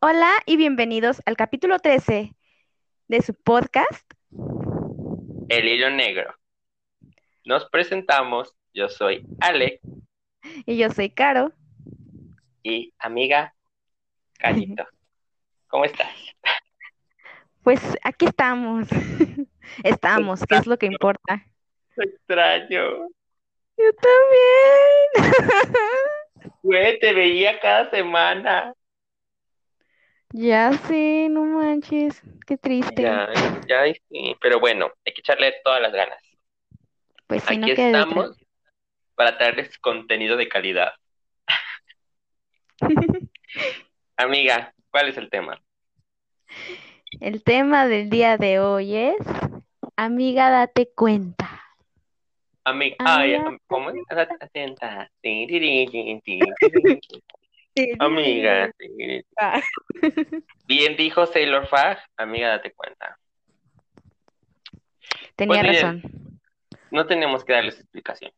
Hola y bienvenidos al capítulo 13 de su podcast. El hilo negro. Nos presentamos, yo soy Alex Y yo soy Caro. y amiga Callito. ¿Cómo estás? Pues aquí estamos. Estamos, que es lo que importa. Te extraño. Yo también. Güey, te veía cada semana. Ya sé, no manches. Qué triste. Ya, ya, sí. Pero bueno, hay que echarle todas las ganas. Pues sí, no Aquí queda de otra. estamos para traerles contenido de calidad. Amiga, ¿cuál es el tema? El tema del día de hoy es, amiga, date cuenta. Amiga, ay, Amiga. ¿cómo es? Atenta. Tin, tirin, tin, tin, tin. Amiga. Ah. Bien dijo Sailor Fag, amiga, date cuenta. Tenía Pues miren. razón. No tenemos que darles explicación.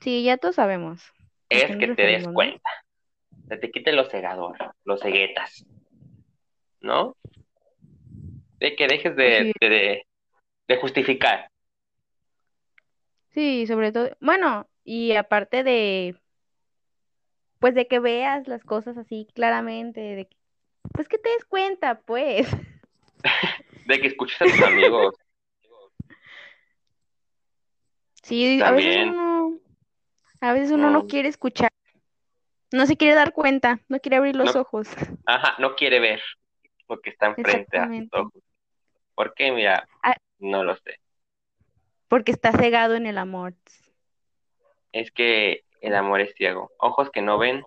Sí, ya todos sabemos. ¿A Es que te des no? cuenta. Se te quite lo cegador, los ceguetas. ¿No? De que dejes de, Sí. de, de- de justificar. Sí, sobre todo, bueno, y aparte de, pues de que veas las cosas así claramente, de que, pues que te des cuenta, pues. De que escuches a tus amigos. Sí, a veces También. uno, a veces uno no quiere escuchar, no se quiere dar cuenta, no quiere abrir los No. ojos. Ajá, no quiere ver lo que está enfrente a sus ojos. ¿Por qué? Mira, Ah. no lo sé. Porque está cegado en el amor. Es que el amor es ciego. Ojos que no ven,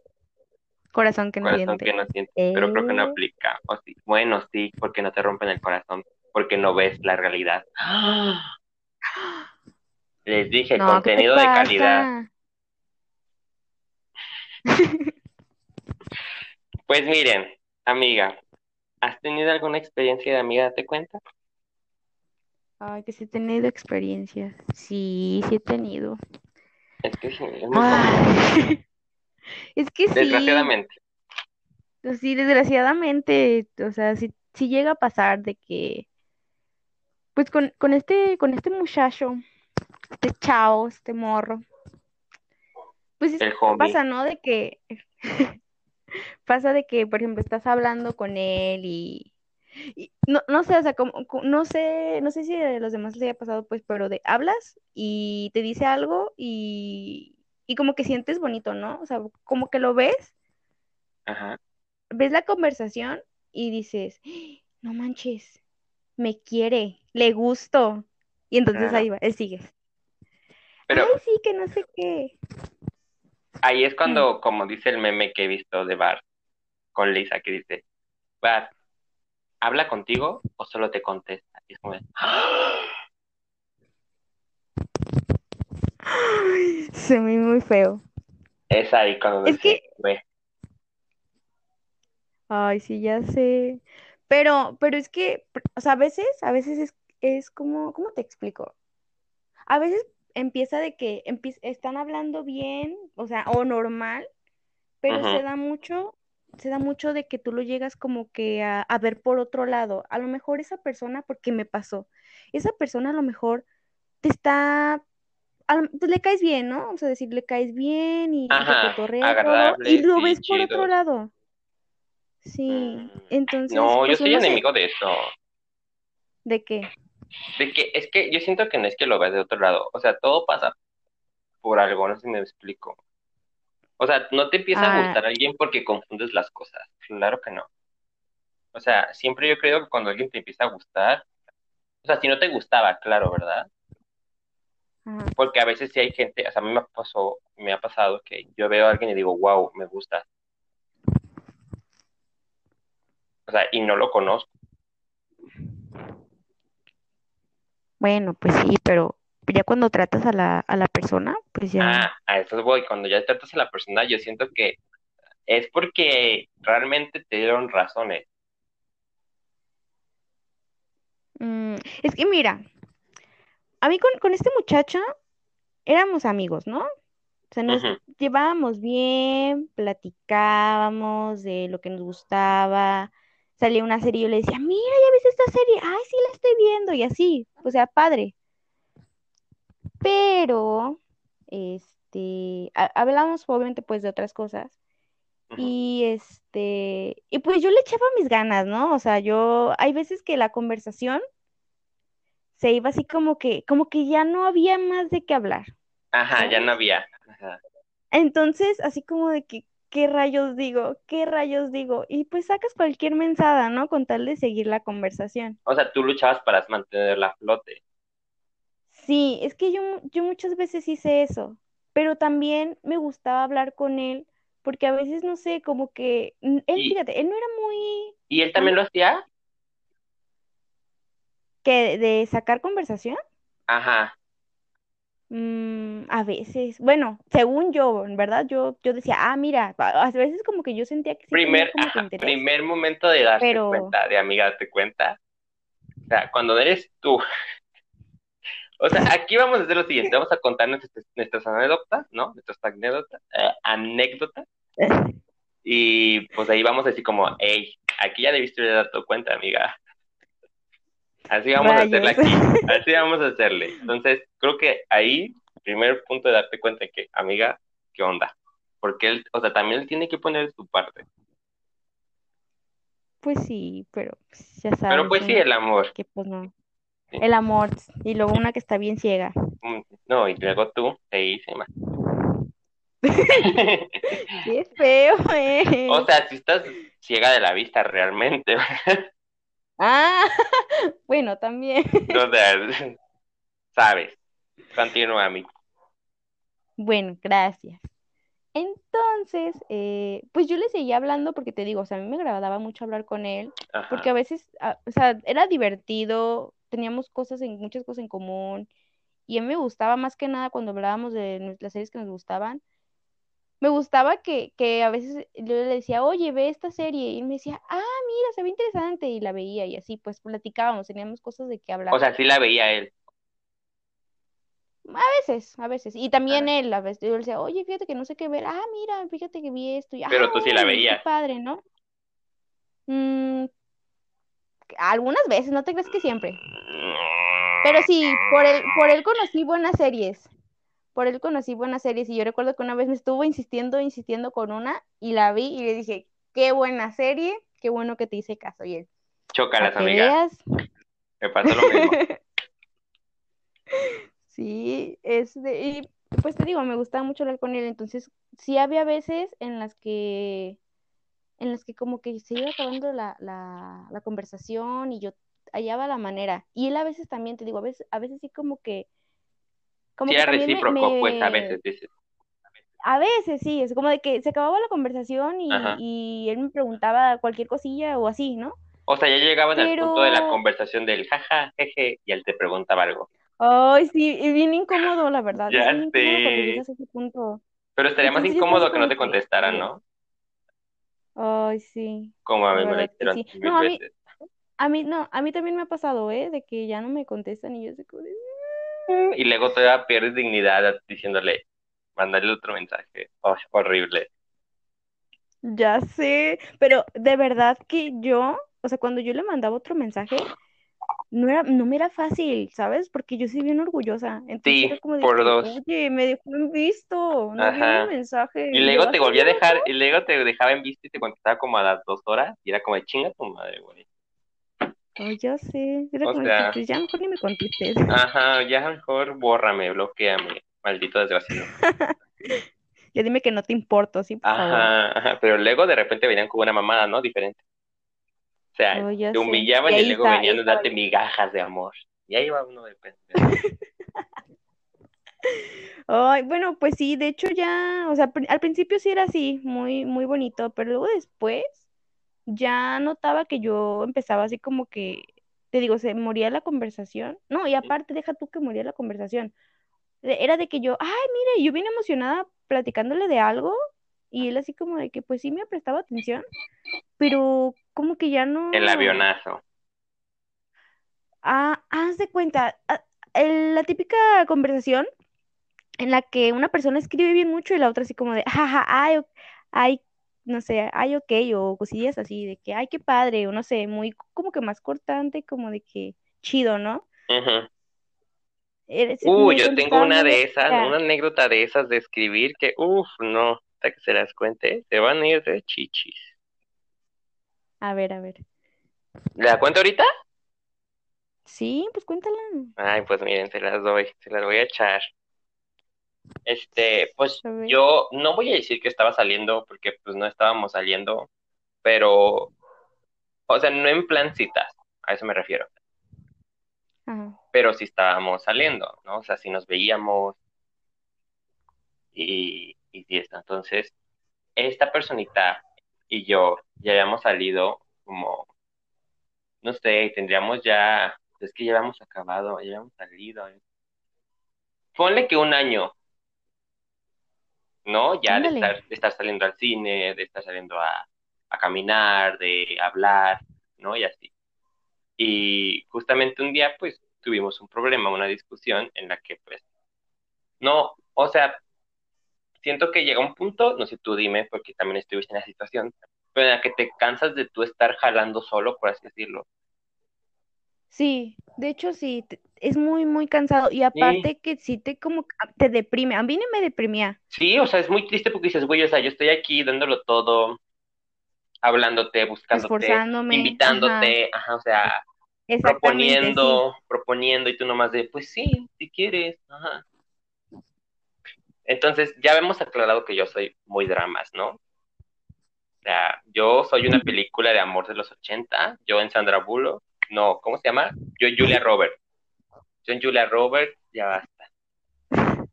Corazón que no corazón siente. que no siente. Pero creo que no Eh. aplica. O sí. Bueno, sí, porque no te rompen el corazón. Porque no ves la realidad. Les dije, No, ¿qué te contenido de calidad. Pues miren, amiga, ¿has tenido alguna experiencia de amiga? ¿Date cuenta? Ay, que sí he tenido experiencias. Sí, sí he tenido. Es que sí, es muy común. Ay, es que sí, Desgraciadamente. sí, desgraciadamente, o sea, sí, sí llega a pasar de que, pues con, con este, con este muchacho, este chao, este morro, pues es- pasa, ¿no? De que, pasa de que, por ejemplo, estás hablando con él y, y no, no sé, o sea, como, co- no sé, no sé si a los demás les haya pasado, pues, pero de hablas y te dice algo y, y como que sientes bonito, ¿no? O sea, como que lo ves Ajá. ves la conversación y dices, "¡Ah! no manches, me quiere, le gusto. Y entonces ahí va, él sigue. Pero Ay, sí, que no sé qué. ahí es cuando, como dice el meme que he visto de Bart con Lisa, que dice, Bart, ¿habla contigo o solo te contesta? Y es como, se me muy feo. es ahí cuando Es dice, que- "Güey, Ay, sí, ya sé. Pero, pero es que, o sea, a veces, a veces es, es como, ¿cómo te explico? A veces empieza de que empie- están hablando bien, o sea, o normal, pero se da mucho, se da mucho de que tú lo llegas como que a, a ver por otro lado. A lo mejor esa persona, porque me pasó, esa persona a lo mejor te está, a pues le caes bien, ¿no? O sea, decir, le caes bien y, Ajá, todo, y lo sí, ves por otro lado. Sí, Mm, entonces, No, yo pues soy se- enemigo de eso. ¿De qué? De que es que yo siento que no es que lo veas de otro lado. O sea, todo pasa por algo, no sé si me explico. O sea, no te empieza a Ah. gustar alguien porque confundes las cosas. Claro que no. O sea, siempre yo creo que cuando alguien te empieza a gustar, o sea, si no te gustaba, claro, ¿verdad? Ajá. Porque a veces sí hay gente, o sea, a mí me pasó, me ha pasado que yo veo a alguien y digo, wow, me gusta. O sea, y no lo conozco. Bueno, pues sí, pero ya cuando tratas a la, a la persona, pues ya. Ah, a eso voy. Cuando ya tratas a la persona, yo siento que es porque realmente te dieron razones. Mm, es que mira, a mí con, con este muchacho éramos amigos, ¿no? sea, nos llevábamos bien, platicábamos de lo que nos gustaba. Salía una serie y yo le decía, mira, ¿ya viste esta serie? Ay, sí, la estoy viendo. Y así, o sea, padre. Pero, este, ha- hablamos obviamente pues de otras cosas. Y este, y pues yo le echaba mis ganas, ¿no? O sea, yo, hay veces que la conversación se iba así como que, como que ya no había más de qué hablar. Ajá, ya no había. Ajá. Entonces, así como de que, ¿qué rayos digo? ¿Qué rayos digo? Y pues sacas cualquier mensada, ¿no? Con tal de seguir la conversación. O sea, tú luchabas para mantenerla a flote. Sí, es que yo, yo muchas veces hice eso, pero también me gustaba hablar con él, porque a veces, no sé, como que, él, ¿Y, fíjate, él no era muy, y él también lo hacía? Que de sacar conversación, Ajá. mm, a veces, bueno, según yo, en verdad, yo, yo decía, ah, mira, a veces como que yo sentía que sí Primer, como ajá, primer momento de darte pero, cuenta, de amiga, darte cuenta. O sea, cuando eres tú. O sea, aquí vamos a hacer lo siguiente, vamos a contar nuestras, nuestras anécdotas, ¿no? Nuestras anécdotas, eh, anécdotas, y pues ahí vamos a decir como, hey, aquí ya debiste haber dado cuenta, amiga. Así vamos a hacerla rayos. aquí, así vamos a hacerle. Entonces, creo que ahí, primer punto de darte cuenta que, amiga, ¿qué onda? Porque él, o sea, también él tiene que poner su parte. Pues sí, pero pues, ya Pero sabes, pues sí, el amor. que pues no. El amor, y luego una que está bien ciega. Mm, No, y luego tú, feísima. Qué feo, eh. O sea, si estás ciega de la vista realmente. Ah, bueno, también. O sea, sabes. Continúa, amigo. Bueno, gracias. Entonces, eh, pues yo le seguía hablando porque te digo, o sea, a mí me agradaba mucho hablar con él, porque a veces, o sea, era divertido, teníamos cosas en, muchas cosas en común, y a mí me gustaba más que nada cuando hablábamos de las series que nos gustaban, me gustaba que, que a veces yo le decía, oye, ve esta serie, y él me decía, ah, mira, se ve interesante, y la veía, y así, pues platicábamos, teníamos cosas de qué O hablar. sea, sí la veía él. A veces, a veces. Y también Ah, él, a veces, yo le decía, oye, fíjate que no sé qué ver. Ah, mira, fíjate que vi esto. Y, ah, Pero tú sí la qué veías. padre, ¿no? Mm, algunas veces, no te crees que siempre. Pero sí, por él, por él conocí buenas series. Por él conocí buenas series. Y yo recuerdo que una vez me estuvo insistiendo, insistiendo con una, y la vi y le dije, qué buena serie, qué bueno que te hice caso. Y él, Chócalas, amiga. Me pasó lo mismo. Sí, es de, y pues te digo, me gustaba mucho hablar con él, entonces sí había veces en las que, en las que como que se iba acabando la, la, la conversación y yo hallaba la manera. Y él a veces también, te digo, a veces, a veces sí como que, como Sí que era también me, recíproco, pues a veces dices. a veces sí, es como de que se acababa la conversación y, él me preguntaba cualquier cosilla o así, ¿no? O sea, ya llegaban al punto de la conversación del jaja, jeje, y él te preguntaba algo. ay, sí, y bien incómodo, la verdad, es Ya sé. ese punto. Pero estaría más Entonces incómodo que no te contestaran, eh, ¿no? Ay, sí, Como a la mí me que hicieron sí. mil No, a mí, veces. a mí, no, a mí también me ha pasado, ¿eh? De que ya no me contestan y yo sé como de, Y luego todavía pierdes dignidad diciéndole, mandarle otro mensaje. Oh, horrible. ya sé, pero de verdad que yo, o sea, cuando yo le mandaba otro mensaje, no era, no me era fácil, ¿sabes? Porque yo soy bien orgullosa. Entonces era Sí, como de por dos. oye, me dejó en visto, no vio mi Ajá. mensaje, Y ¿le luego te a volví a dejar, y luego te dejaba en visto y te contestaba como a las dos horas, y era como de chinga tu madre, güey. Ay, ya sé, era O como de que, sea, pues ya mejor ni me contestes. ajá, ya mejor bórrame, bloqueame, maldito desgraciado. Ya dime que no te importo, sí, por favor. Ajá, ajá, pero luego de repente venían con una mamada, ¿no? Diferente. O sea, te humillaban Y luego está, venían a darte migajas de amor. Y ahí va uno de pendejo. Ay, bueno, pues sí, de hecho ya, o sea, al principio sí era así, muy, muy bonito, pero luego después ya notaba que yo empezaba así como que, te digo, se moría la conversación. No, y aparte, deja tú que moría la conversación. Era de que yo, ay, mire, yo bien emocionada platicándole de algo, y él así como de que, pues sí me prestaba atención, pero como que ya El no. avionazo. Ah, haz de cuenta, ah, el- la típica conversación en la que una persona escribe bien mucho y la otra así como de, jaja, ay, ay, no sé, ay, ok, o cosillas así, de que, ay, qué padre, o no sé, muy como que más cortante, como de que chido, ¿no? Eres- Uh, me yo tengo una de esas, una anécdota de esas de escribir que, uff, no, hasta que se las cuente, se van a ir de chichis. A ver, a ver. ¿La cuento ahorita? Sí, pues cuéntala. Ay, pues miren, se las doy, se las voy a echar. Este, pues yo no voy a decir que estaba saliendo, porque pues no estábamos saliendo, pero, o sea, no en plan citas, a eso me refiero, Ajá. pero sí estábamos saliendo, ¿no? O sea, sí nos veíamos y, y está. Entonces, esta personita y yo ya habíamos salido como, no sé, tendríamos ya, es que ya habíamos acabado, ya habíamos salido. Ponle que un año, ¿no? Ya de estar, de estar saliendo al cine, de estar saliendo a, a caminar, de hablar, ¿no? Y así. Y justamente un día, pues, tuvimos un problema, una discusión en la que, pues, no, o sea, siento que llega un punto, no sé, tú dime, porque también estuviste en la situación, pero en la que te cansas de tú estar jalando solo, por así decirlo. Sí, de hecho sí, es muy, muy cansado y Sí, aparte que sí te como que te deprime. A mí no me deprimía, sí, o sea, es muy triste porque dices, güey, o sea, yo estoy aquí dándolo todo, hablándote, buscándote, esforzándome. Invitándote, ajá, o sea, sí. proponiendo, proponiendo, y tú nomás de, pues sí, si quieres, ajá. Entonces, ya hemos aclarado que yo soy muy dramas, ¿no? O sea, yo soy una película de amor de los 80, yo en Sandra Bullock, no, ¿cómo se llama? Yo en Julia Roberts, yo en Julia Roberts, ya basta.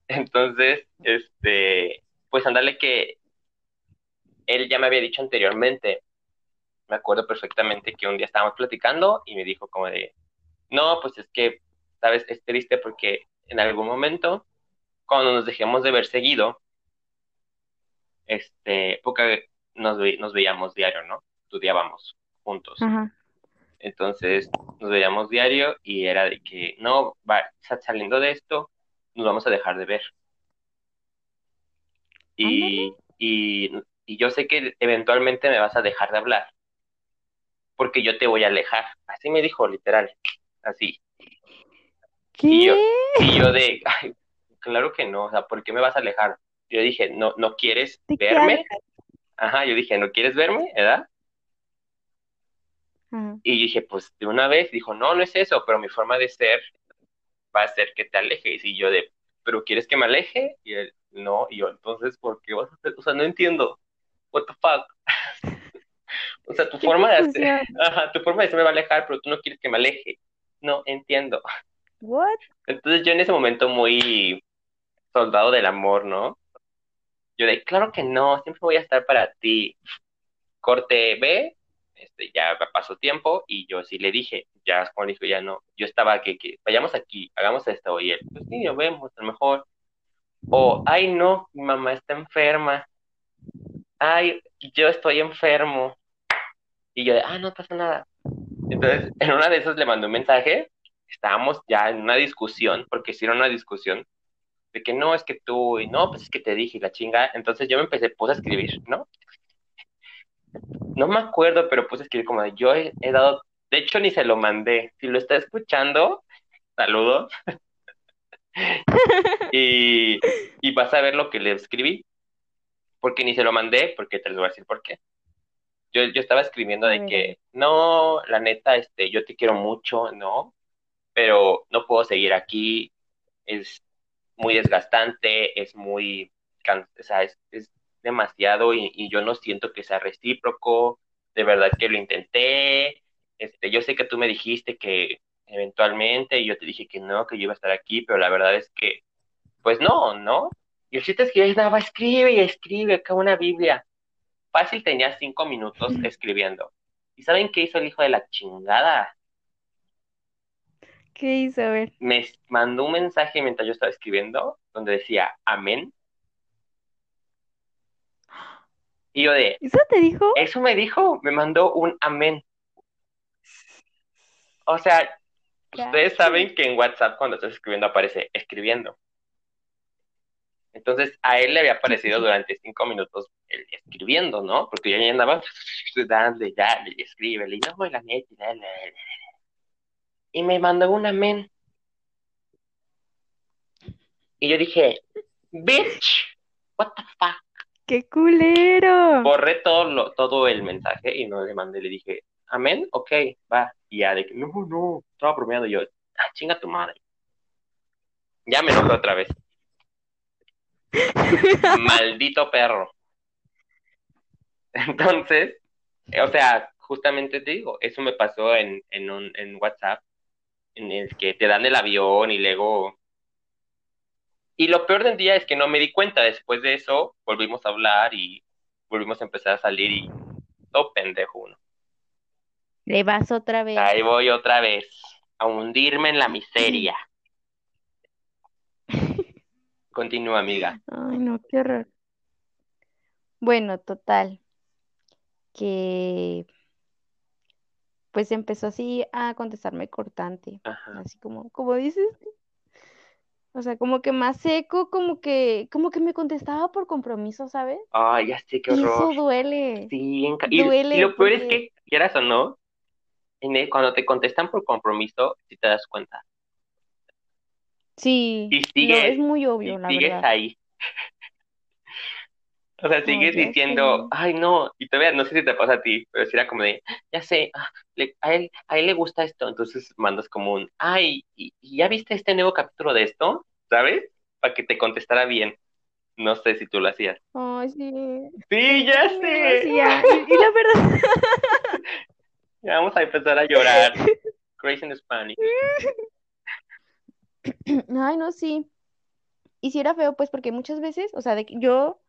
Entonces, este, pues andale que él ya me había dicho anteriormente, me acuerdo perfectamente que un día estábamos platicando y me dijo como de, no, pues es que, sabes, es triste porque en algún momento, cuando nos dejemos de ver seguido, este, porque nos, ve- nos veíamos diario, ¿no? Estudiábamos juntos. Ajá, Entonces, nos veíamos diario y era de que, no, va, sa- saliendo de esto, nos vamos a dejar de ver. Y, y, y yo sé que eventualmente me vas a dejar de hablar, porque yo te voy a alejar. Así me dijo, literal, así. Y yo, ¿Qué? y yo de, ay, claro que no, o sea, ¿por qué me vas a alejar? Yo dije, no, ¿no quieres ¿De qué verme? Ajá, yo dije, ¿no quieres verme? Ajá, Y dije, pues de una vez, dijo, no, no es eso, pero mi forma de ser va a ser que te alejes. Y yo de, ¿pero quieres que me aleje? Y él, no, y yo, entonces, ¿por qué vas a hacer? O sea, no entiendo. What the fuck? O sea, tu forma de hacer, ajá, tu forma de ser me va a alejar, pero tú no quieres que me aleje. No entiendo. What? Entonces yo en ese momento muy soldado del amor, ¿no? Yo de, claro que no, siempre voy a estar para ti. Corte B, este, ya pasó tiempo y yo sí le dije, ya Juan dijo, ya no, yo estaba que, que vayamos aquí, hagamos esto y él, pues sí, lo vemos, a lo mejor. O, ay no, mi mamá está enferma, ay, yo estoy enfermo. Y yo de, ah, no pasa nada. Entonces, en una de esas le mandé un mensaje, estábamos ya en una discusión, porque hicieron una discusión, de que no, es que tú, y no, pues es que te dije, la chinga. Entonces yo me empecé, puse a escribir, ¿no? No me acuerdo, pero puse a escribir como de, yo he, he dado, de hecho ni se lo mandé. Si lo está escuchando, saludos, y, y vas a ver lo que le escribí, porque ni se lo mandé, porque te lo voy a decir por qué. Yo, yo estaba escribiendo de que, no, la neta, este, yo te quiero mucho, ¿no? Pero no puedo seguir aquí, es muy desgastante, es muy, o sea, es, es demasiado y, y yo no siento que sea recíproco, de verdad que lo intenté, este, yo sé que tú me dijiste que eventualmente y yo te dije que no, que yo iba a estar aquí, pero la verdad es que, pues no, ¿no? Y el chiste es que nada, escribe y escribe, acá una Biblia. Fácil tenía cinco minutos escribiendo. ¿Y saben qué hizo el hijo de la chingada? ¿Qué hizo? A ver. Me mandó un mensaje mientras yo estaba escribiendo donde decía amén. Y yo de, ¿Eso te dijo? eso me dijo, me mandó un amén. O sea, ustedes saben que en WhatsApp cuando estás escribiendo aparece escribiendo. Entonces a él le había aparecido durante cinco minutos él escribiendo, ¿no? Porque yo ya andaba dale, ya, escríbele, y no, la neta, y me mandó un amén. Y yo dije, bitch, what the fuck. ¡Qué culero! Borré todo, lo, todo el mensaje y no le mandé, le dije, amén, ok, va. Y ya de que, no, no, estaba bromeando yo, ah, chinga tu madre. Ya me enojé otra vez. Maldito perro. Entonces, o sea, justamente te digo, eso me pasó en, en, un, en WhatsApp, en el que te dan el avión y luego... Y lo peor del día es que no me di cuenta. Después de eso, volvimos a hablar y volvimos a empezar a salir y todo pendejo uno. Le vas otra vez. Ahí voy otra vez, a hundirme en la miseria. Continúa, amiga. Ay, no, qué horror. Bueno, total. Que pues empezó así a contestarme cortante. Ajá. Así como, como dices. O sea, como que más seco, como que, como que me contestaba por compromiso, ¿sabes? Ay, ya sé qué Y eso horror. duele. Sí, en y, Duele y lo peor es que, quieras o no, en el- cuando te contestan por compromiso, si te das cuenta. Sí, Y sigues, es muy y obvio, la sigues verdad. ahí. O sea, sigues diciendo, ay, no, y todavía no sé si te pasa a ti, pero si era como de, ya sé, ah, le- a él, a él le gusta esto, entonces mandas como un, ay, ¿y, y ya viste este nuevo capítulo de esto? ¿Sabes? Para que te contestara bien. No sé si tú lo hacías. Ay, sí. Sí, ya Sí, sé. Y, y la verdad, Ya vamos a empezar a llorar. Crazy in Spanish. ay, no, sí. Y sí era feo, pues, porque muchas veces, o sea, de que yo,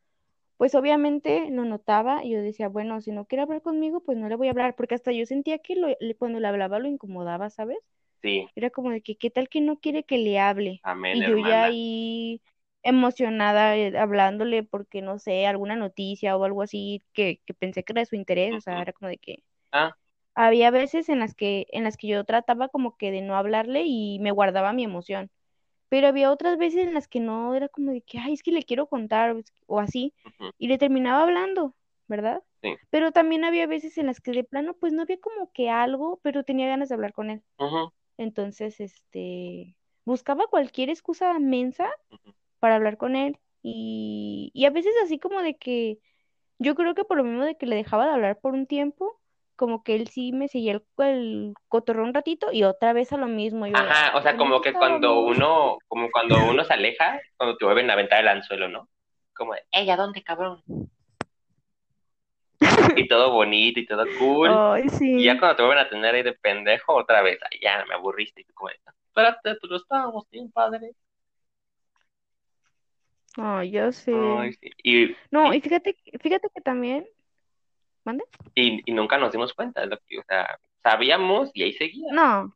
pues obviamente lo notaba y yo decía, bueno, si no quiere hablar conmigo, pues no le voy a hablar, porque hasta yo sentía que lo- cuando le hablaba lo incomodaba, ¿sabes? Sí, Era como de que, ¿qué tal que no quiere que le hable? amén, Y yo ya ahí emocionada eh, hablándole porque, no sé, alguna noticia o algo así que, que pensé que era de su interés, o sea, era como de que Ah, había veces en las que, en las que yo trataba como que de no hablarle y me guardaba mi emoción. Pero había otras veces en las que no, era como de que, ay, es que le quiero contar o, así, y le terminaba hablando, ¿verdad? Sí. Pero también había veces en las que de plano, pues no había como que algo, pero tenía ganas de hablar con él. Entonces, este, buscaba cualquier excusa mensa para hablar con él y, y a veces así como de que yo creo que por lo mismo de que le dejaba de hablar por un tiempo, como que él sí me seguía el, el cotorreo un ratito y otra vez a lo mismo. Yo, Ajá, o sea, "Ay, como ¿en qué que cuando estábamos?". uno, como cuando uno se aleja, cuando te vuelven a aventar el anzuelo, ¿no? Como de, ey, ¿a dónde, cabrón? Y todo bonito y todo cool. Ay, Y sí. ya cuando te vuelven a tener ahí de pendejo, otra vez, ay, ya me aburriste. Y tú como espérate, pues estábamos bien, padre. Ay, ya sé. Ay, sí. Y, No, y, y fíjate, fíjate que también, ¿mande? y, y nunca nos dimos cuenta lo que, o sea, sabíamos y ahí seguía. No,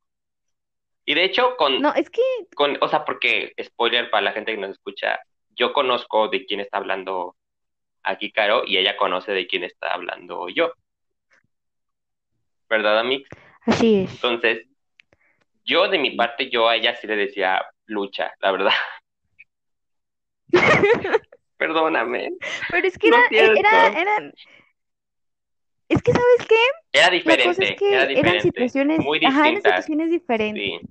Y de hecho, con, no, es que, con, o sea, porque, spoiler para la gente que nos escucha, yo conozco de quién está hablando aquí Caro y ella conoce de quién está hablando yo. ¿Verdad, Amix? así es. Entonces, yo de mi parte, yo a ella sí le decía lucha, la verdad. Perdóname. Pero es que No era, era, es que, ¿sabes qué? Era cosa es diferente, que era eran diferente. situaciones, Muy ajá, eran distintas. situaciones diferentes. Sí,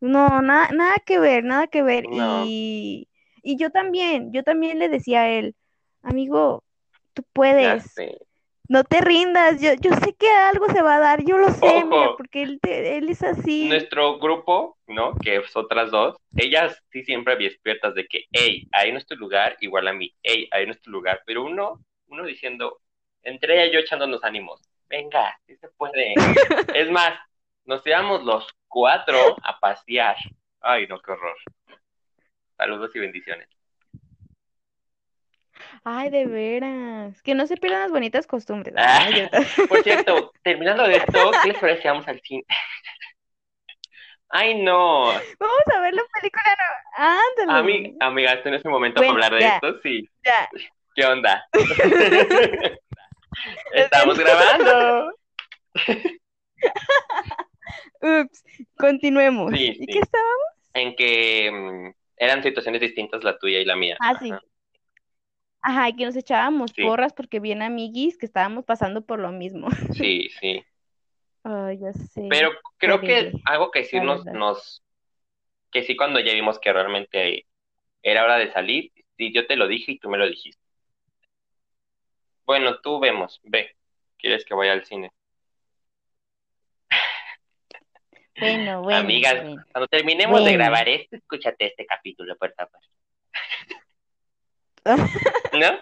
No, nada, nada que ver, nada que ver. No. Y, y yo también, yo también le decía a él, amigo, tú puedes, no te rindas, yo, yo sé que algo se va a dar, yo lo sé, mira, Ojo. porque él, te- él es así. Nuestro grupo, ¿no? Que es otras dos, ellas sí siempre despiertas de que, hey, ahí no es tu lugar, igual a mí, hey, ahí no es tu lugar. Pero uno, uno diciendo, entre ella y yo echándonos ánimos, venga, sí se puede. Es más, nos íbamos los cuatro a pasear. Ay, no, qué horror. Saludos y bendiciones. Ay, de veras, que no se pierdan las bonitas costumbres. Ah, Por cierto, terminando de esto, ¿qué les parece si vamos al cine? Ay, no. Vamos a ver la película, no. Ándale. Ami- amiga, este no es el momento Bueno, para hablar de ya. esto, sí. Ya. ¿Qué onda? Estamos grabando. Ups, continuemos. Sí, ¿Y sí. qué estábamos? En que, mm, eran situaciones distintas la tuya y la mía. Ah, sí. Ajá. Ajá, y que nos echábamos Sí. porras porque bien amiguis que estábamos pasando por lo mismo. Sí, sí. Ay, ya sé. Pero creo que algo que sí nos, nos, que sí cuando ya vimos que realmente era hora de salir, sí, yo te lo dije y tú me lo dijiste. Bueno, tú vemos, ve, ¿quieres que vaya al cine? Bueno, bueno, Amigas, bueno. cuando terminemos de grabar esto, escúchate este capítulo, por favor. ¿No?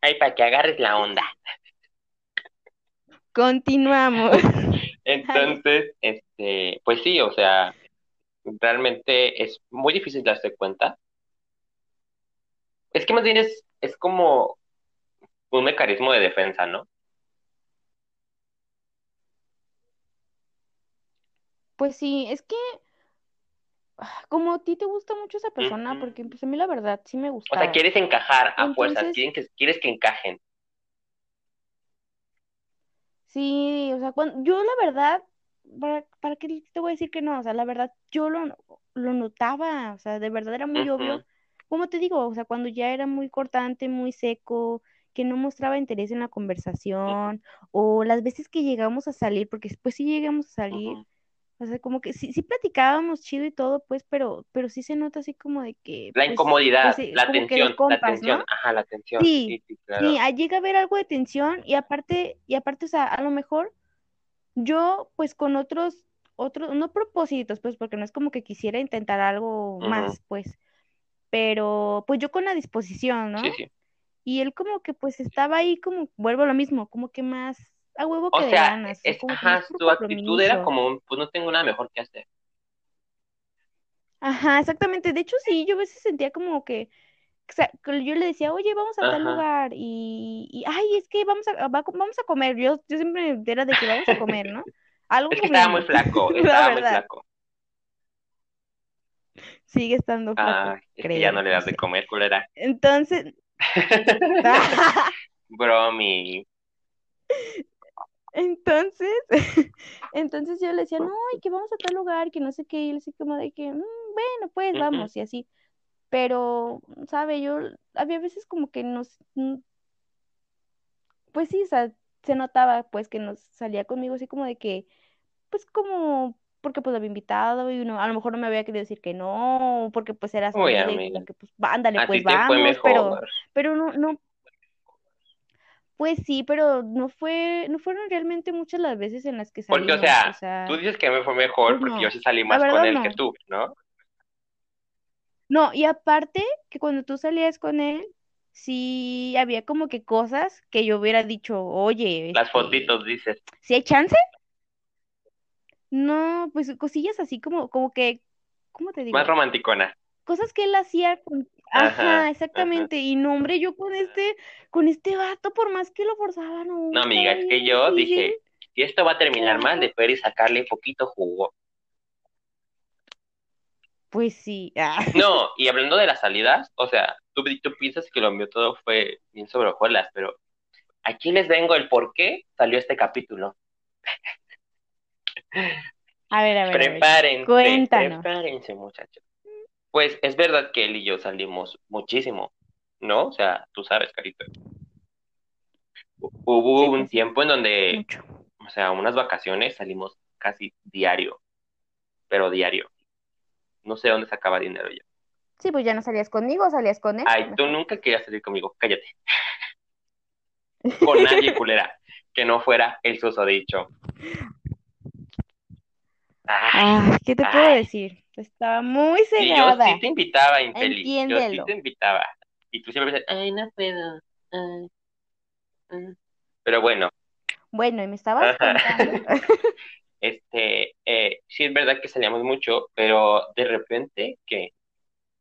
Ahí para que agarres la onda. Continuamos. Entonces, este, pues sí, o sea, realmente es muy difícil darse cuenta. Es que más bien es, es como un mecanismo de defensa, ¿no? Pues sí, es que ah, como a ti te gusta mucho esa persona, porque pues a mí la verdad sí me O gustaba. sea, quieres encajar a fuerzas, quieren que, quieres que encajen. Sí, o sea, cuando, yo la verdad, ¿para, para qué te voy a decir que no? O sea, la verdad, yo lo, lo notaba, o sea, de verdad era muy obvio. Como te digo, o sea, cuando ya era muy cortante, muy seco, que no mostraba interés en la conversación, o las veces que llegamos a salir, porque después sí llegamos a salir, o sea, como que sí, sí platicábamos chido y todo, pues, pero, pero sí se nota así como de que, La pues, incomodidad, pues, eh, la tensión, la tensión, ¿no? ajá, la tensión. Sí, Sí, sí, claro. Ah, llega a haber algo de tensión y aparte, y aparte, o sea, a lo mejor yo, pues con otros, otros, no propósitos, pues, porque no es como que quisiera intentar algo más, pues, pero pues yo con la disposición, ¿no? Sí, sí. Y él como que pues estaba ahí como, vuelvo a lo mismo, como que más a huevo que O de sea, ganas, es, como que ajá, por su actitud era como pues no tengo nada mejor que hacer. Ajá, exactamente. De hecho, sí, yo a veces sentía como que, o sea, que yo le decía, oye, vamos a tal lugar y, y, ay, es que vamos a, va- vamos a comer. Yo, yo siempre era de que vamos a comer, ¿no? Algo Es que estaba muy flaco, la estaba muy flaco. Sigue estando flaco, Ah, es que ya creo, no le no das de comer, culera. Entonces, Bromi. entonces, entonces yo le decía, no, y que vamos a tal lugar, que no sé qué, y él así como de que, "Mm, bueno, pues vamos, y así. Pero, ¿sabe? Yo, había veces como que nos, mm, pues sí, o sea, se notaba pues que nos salía conmigo así como de que, pues como, porque pues lo había invitado y uno, a lo mejor no me había querido decir que no, porque pues era su amiga que pues, ándale, pues vamos, pero, pero no, no, pues sí, pero no fue, no fueron realmente muchas las veces en las que Porque, o sea, o sea, tú dices que me fue mejor pues porque no, yo sí salí más con él que tú, ¿no? No, y aparte que cuando tú salías con él, sí había como que cosas que yo hubiera dicho, oye, Las este, fotitos dices. ¿si hay chance? No, pues cosillas así como, como que, ¿cómo te Más digo? romanticona. Cosas que él hacía con... Ajá, Ajá, ajá. exactamente. Y no, hombre, yo con este, con este vato, por más que lo forzaba, no, No, amiga, es que yo dije, si esto va a terminar mal, de poder sacarle poquito jugo. Pues sí. Ah. No, y hablando de las salidas, o sea, tú, tú piensas que lo mío todo fue bien sobre hojuelas, pero aquí les vengo el por qué salió este capítulo. A ver, a ver. Prepárense, Cuéntanos. prepárense, muchachos. Pues es verdad que él y yo salimos muchísimo, ¿no? O sea, tú sabes, Carito. Hubo Sí, un sí, tiempo en donde, mucho. o sea, unas vacaciones salimos casi diario, pero diario. No sé dónde sacaba dinero yo. Sí, pues ya no salías conmigo, salías con él. Ay, tú nunca querías salir conmigo, cállate. Con nadie, culera, que no fuera el susodicho. Ay, ¿qué te puedo decir? Estaba muy Y yo cegada. sí te invitaba, Inteli. Yo sí te invitaba. Y tú siempre dices, ay, no puedo. ay, ay". Pero bueno, Bueno, y me estabas contando. este, eh, sí es verdad que salíamos mucho, pero de repente que,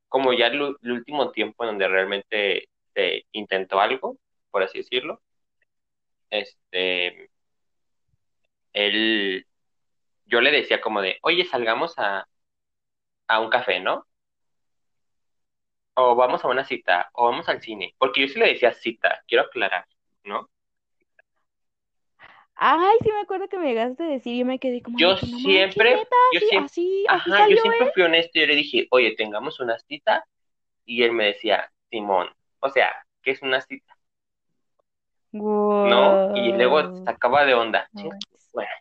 como ya el, el último tiempo en donde realmente se intentó algo, por así decirlo, este, él, yo le decía como de, oye, salgamos a, a un café, ¿no? O vamos a una cita, o vamos al cine, porque yo sí le decía cita, quiero aclarar, ¿no? Ay, sí me acuerdo que me llegaste a decir y yo me quedé como, Yo no siempre, yo siempre, así, así ajá, yo siempre él. fui honesto y yo le dije, oye, tengamos una cita. Y él me decía, Simón, o sea, ¿qué es una cita? ¿No? Y luego Wow. sacaba de onda. No "Sí, manches. Bueno,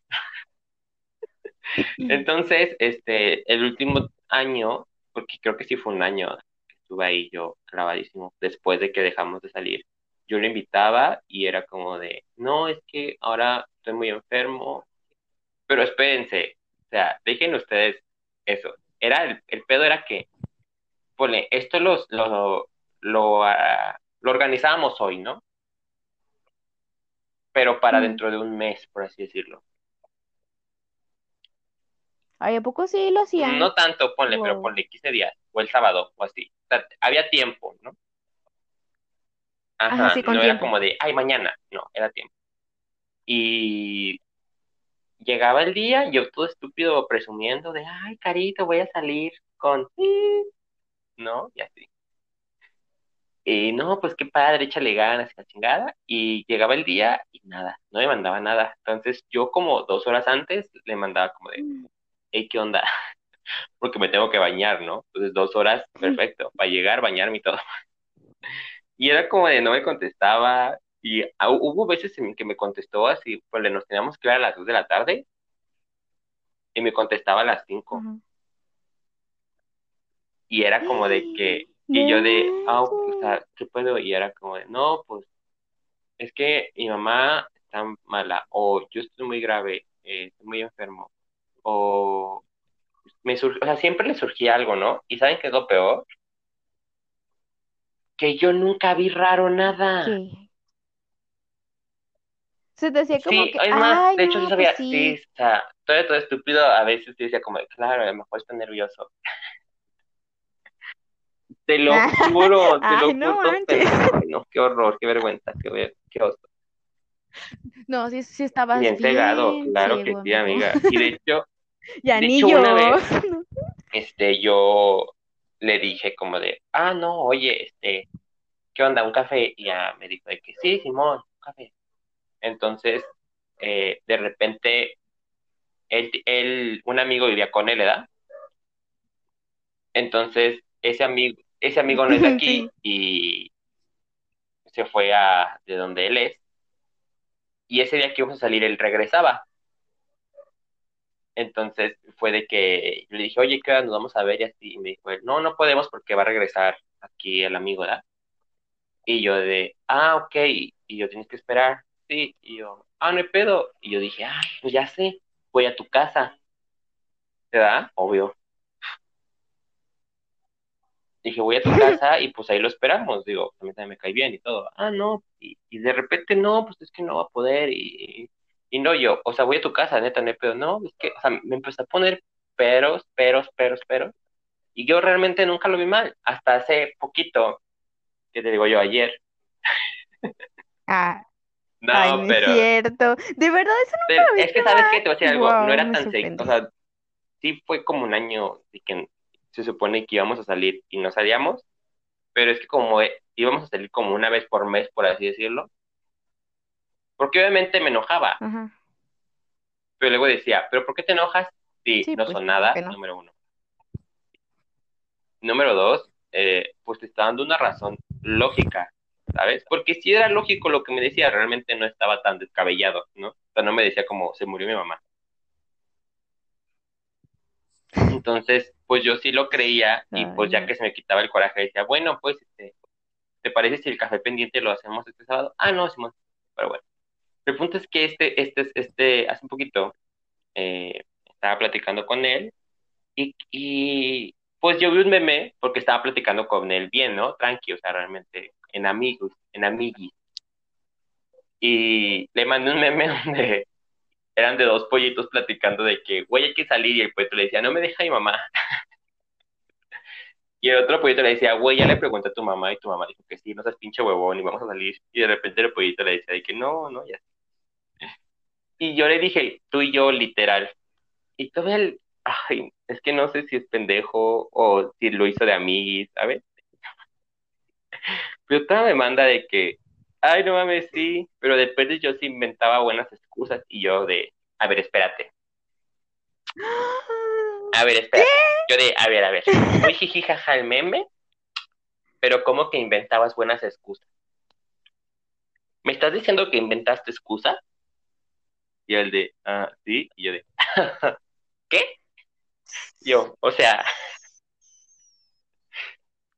entonces, este, el último año, porque creo que sí fue un año que estuve ahí yo clavadísimo, después de que dejamos de salir, yo lo invitaba y era como de, no, es que ahora estoy muy enfermo, pero espérense, o sea, dejen ustedes eso. Era el, el pedo era que, ponle, esto los, lo, lo, ah, lo organizábamos hoy, ¿no? Pero para dentro de un mes, por así decirlo. Ay, ¿a poco sí lo hacían? No tanto, ponle, pero ponle 15 días, o el sábado, o así. O sea, había tiempo, ¿no? Ajá, Ajá, sí, con no era tiempo. como de, ay, mañana, no, era tiempo. Y llegaba el día, yo todo estúpido presumiendo de, ay, carito, voy a salir con, ¿no? Y así. Y no, pues qué padre, échale ganas, la chingada. Y llegaba el día y nada, no me mandaba nada. Entonces yo como dos horas antes le mandaba como de, hey, ¿qué onda? Porque me tengo que bañar, ¿no? Entonces dos horas, perfecto, para llegar, bañarme y todo. Y era como de no me contestaba. Y ah, hubo veces en que me contestó así, pues le nos teníamos que ver a las dos de la tarde y me contestaba a las cinco. Ajá. Y era como de que, y yo de, ah, No o sea, ¿qué puedo? Y era como de, no, pues es que mi mamá está mala, o yo estoy muy grave, eh, estoy muy enfermo, o me surge, o sea, siempre le surgía algo, ¿no? ¿Y saben qué es lo peor? Que yo nunca vi raro nada. ¿Qué? Se te hacía como Sí, que, es más, ay, de hecho, no, sí sabía, pues sí, sí. o sea, todo, todo estúpido, a veces yo decía como, claro, a lo mejor está nervioso. Te lo juro, te lo Ay, no juro, pero, no, qué horror, qué vergüenza, qué, qué oso. No, sí, sí estabas Bien cegado, bien claro que sí, amiga. Y de hecho, Ya de ni hecho, yo. una vez, este, yo le dije como de, ah, no, oye, este, ¿qué onda? ¿Un café? Y ya me dijo de que sí, Simón, un café. Entonces, eh, de repente, él, él, un amigo vivía con él, ¿verdad? Entonces, ese amigo, ese amigo no es de aquí y se fue a de donde él es. Y ese día que íbamos a salir, él regresaba. Entonces fue de que yo le dije, oye, ¿qué nos vamos a ver? Y así, y me dijo él, no, no podemos porque va a regresar aquí el amigo, ¿verdad? Y yo de, ah, ok, y yo tienes que esperar, sí, y yo, ah, no hay pedo. Y yo dije, ah, pues ya sé, voy a tu casa, ¿verdad? Obvio. Dije, voy a tu casa y pues ahí lo esperamos, digo, a mí también me cae bien y todo. Ah, no, y, y de repente no, pues es que no va a poder y, y no yo, o sea, voy a tu casa, neta, no pedo, no, es que, o sea, me empezó a poner peros, peros, peros, peros, y yo realmente nunca lo vi mal, hasta hace poquito, que te digo yo, ayer, Ah, no, ay, no es pero, cierto. De verdad, eso pero nunca lo es que viste sabes mal. que te voy a decir algo, no Wow, era me tan seco, o sea, sí fue como un año de que se supone que íbamos a salir y no salíamos, pero es que como eh, íbamos a salir como una vez por mes, por así decirlo, porque obviamente me enojaba, Ajá. pero luego decía, ¿pero por qué te enojas? Sí, Sí, no pues, son ¿por nada, no? número uno. Número dos, eh, pues te está dando una razón lógica, ¿sabes? Porque si era lógico lo que me decía, realmente no estaba tan descabellado, ¿no? O sea, no me decía como se murió mi mamá. Entonces, pues yo sí lo creía y pues ya que se me quitaba el coraje decía, bueno, pues, este, ¿te parece si el café pendiente lo hacemos este sábado? Ah, no, Simón, pero bueno. El punto es que este, este, este, hace un poquito, eh, estaba platicando con él y, pues yo vi un meme porque estaba platicando con él bien, ¿no? Tranqui, o sea, realmente en amigos, en amiguis. Y le mandé un meme donde eran de dos pollitos platicando de que, güey, hay que salir y el pollito le decía, no me deja mi mamá. Y el otro pollito le decía, güey, ya le pregunté a tu mamá y tu mamá dijo que sí, no seas pinche huevón y vamos a salir. Y de repente el pollito le decía de que no, no, ya. Y yo le dije, tú y yo, literal. Y todo el, ay, es que no sé si es pendejo o si lo hizo de amiguis, ¿sabes? Pero toda me manda de que, Ay, no mames, sí. Pero después yo sí inventaba buenas excusas y yo de, a ver, espérate. A ver, espérate. Yo de, a ver, a ver. Muy jiji jaja el meme, pero ¿cómo que inventabas buenas excusas? ¿Me estás diciendo que inventaste excusa? Y el de, ah, sí. Y yo de, ¿qué? Yo, o sea,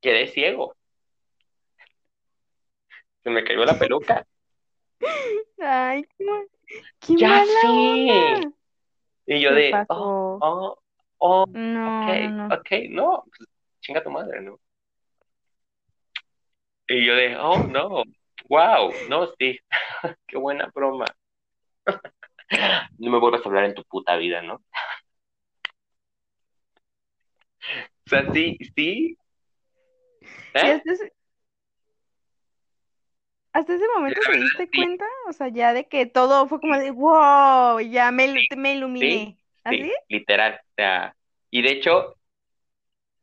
quedé ciego. Se me cayó la peluca. Ay, qué, mal- qué Ya mala onda. Y yo ¿Qué de, pasó? oh, oh, oh, No, ok, no, no. ok, no, pues, chinga tu madre, ¿no? Y yo de, oh, no, wow, no, sí, qué buena broma. No me vuelvas a hablar en tu puta vida, ¿no? O sea, sí, sí. Y ¿Eh? hasta ese, hasta ese momento La te diste sí, cuenta, o sea, ya de que todo fue como de, wow, ya me, me iluminé. ¿Así? sí, literal. O sea, y de hecho,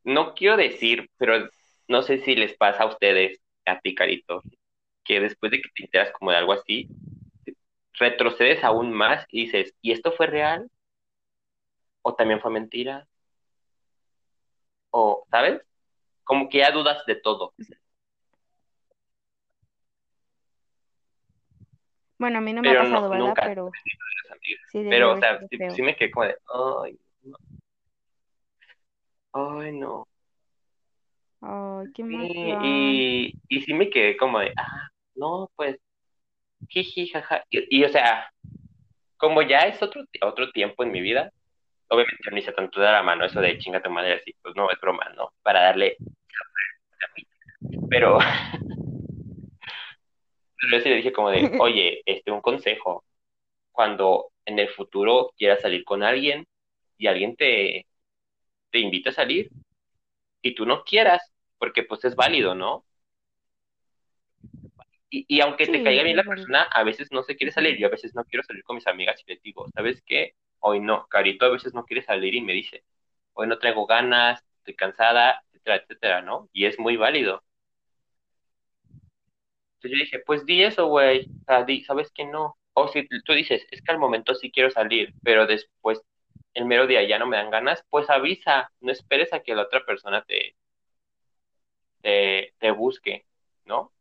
no quiero decir, pero no sé si les pasa a ustedes, a ti, Carito, que después de que te enteras como de algo así, retrocedes aún más y dices, ¿y esto fue real? ¿O también fue mentira? ¿O, sabes? Como que ya dudas de todo. Bueno, a mí no me ha Pero no, pasado, ¿verdad? nunca Pero sí Pero, o sea, sí, me quedé como de, ay, no, ay, no. Ay, qué mal y, y sí me quedé como de, ah, no, pues, jiji, jaja. Y, y, o sea, como ya es otro, otro tiempo en mi vida, obviamente no hice tanto de la mano eso de chinga tu madre así, pues no, es broma, ¿no? Para darle, pero, pero yo sí le dije como de, oye, este, un consejo, cuando en el futuro quieras salir con alguien y alguien te, te invita a salir y tú no quieras, porque pues es válido, ¿no? Y, y aunque te caiga bien la persona, a veces no se quiere salir. Yo a veces no quiero salir con mis amigas y les digo, ¿sabes qué? Hoy no. Carito a veces no quiere salir y me dice, hoy no traigo ganas, estoy cansada, etcétera, etcétera, ¿no? Y es muy válido. Entonces yo dije, pues di eso, güey. O sea, di, ¿sabes qué no? O si tú dices, es que al momento sí quiero salir, pero después, el mero día ya no me dan ganas, pues avisa. No esperes a que la otra persona te, te, te busque, ¿no?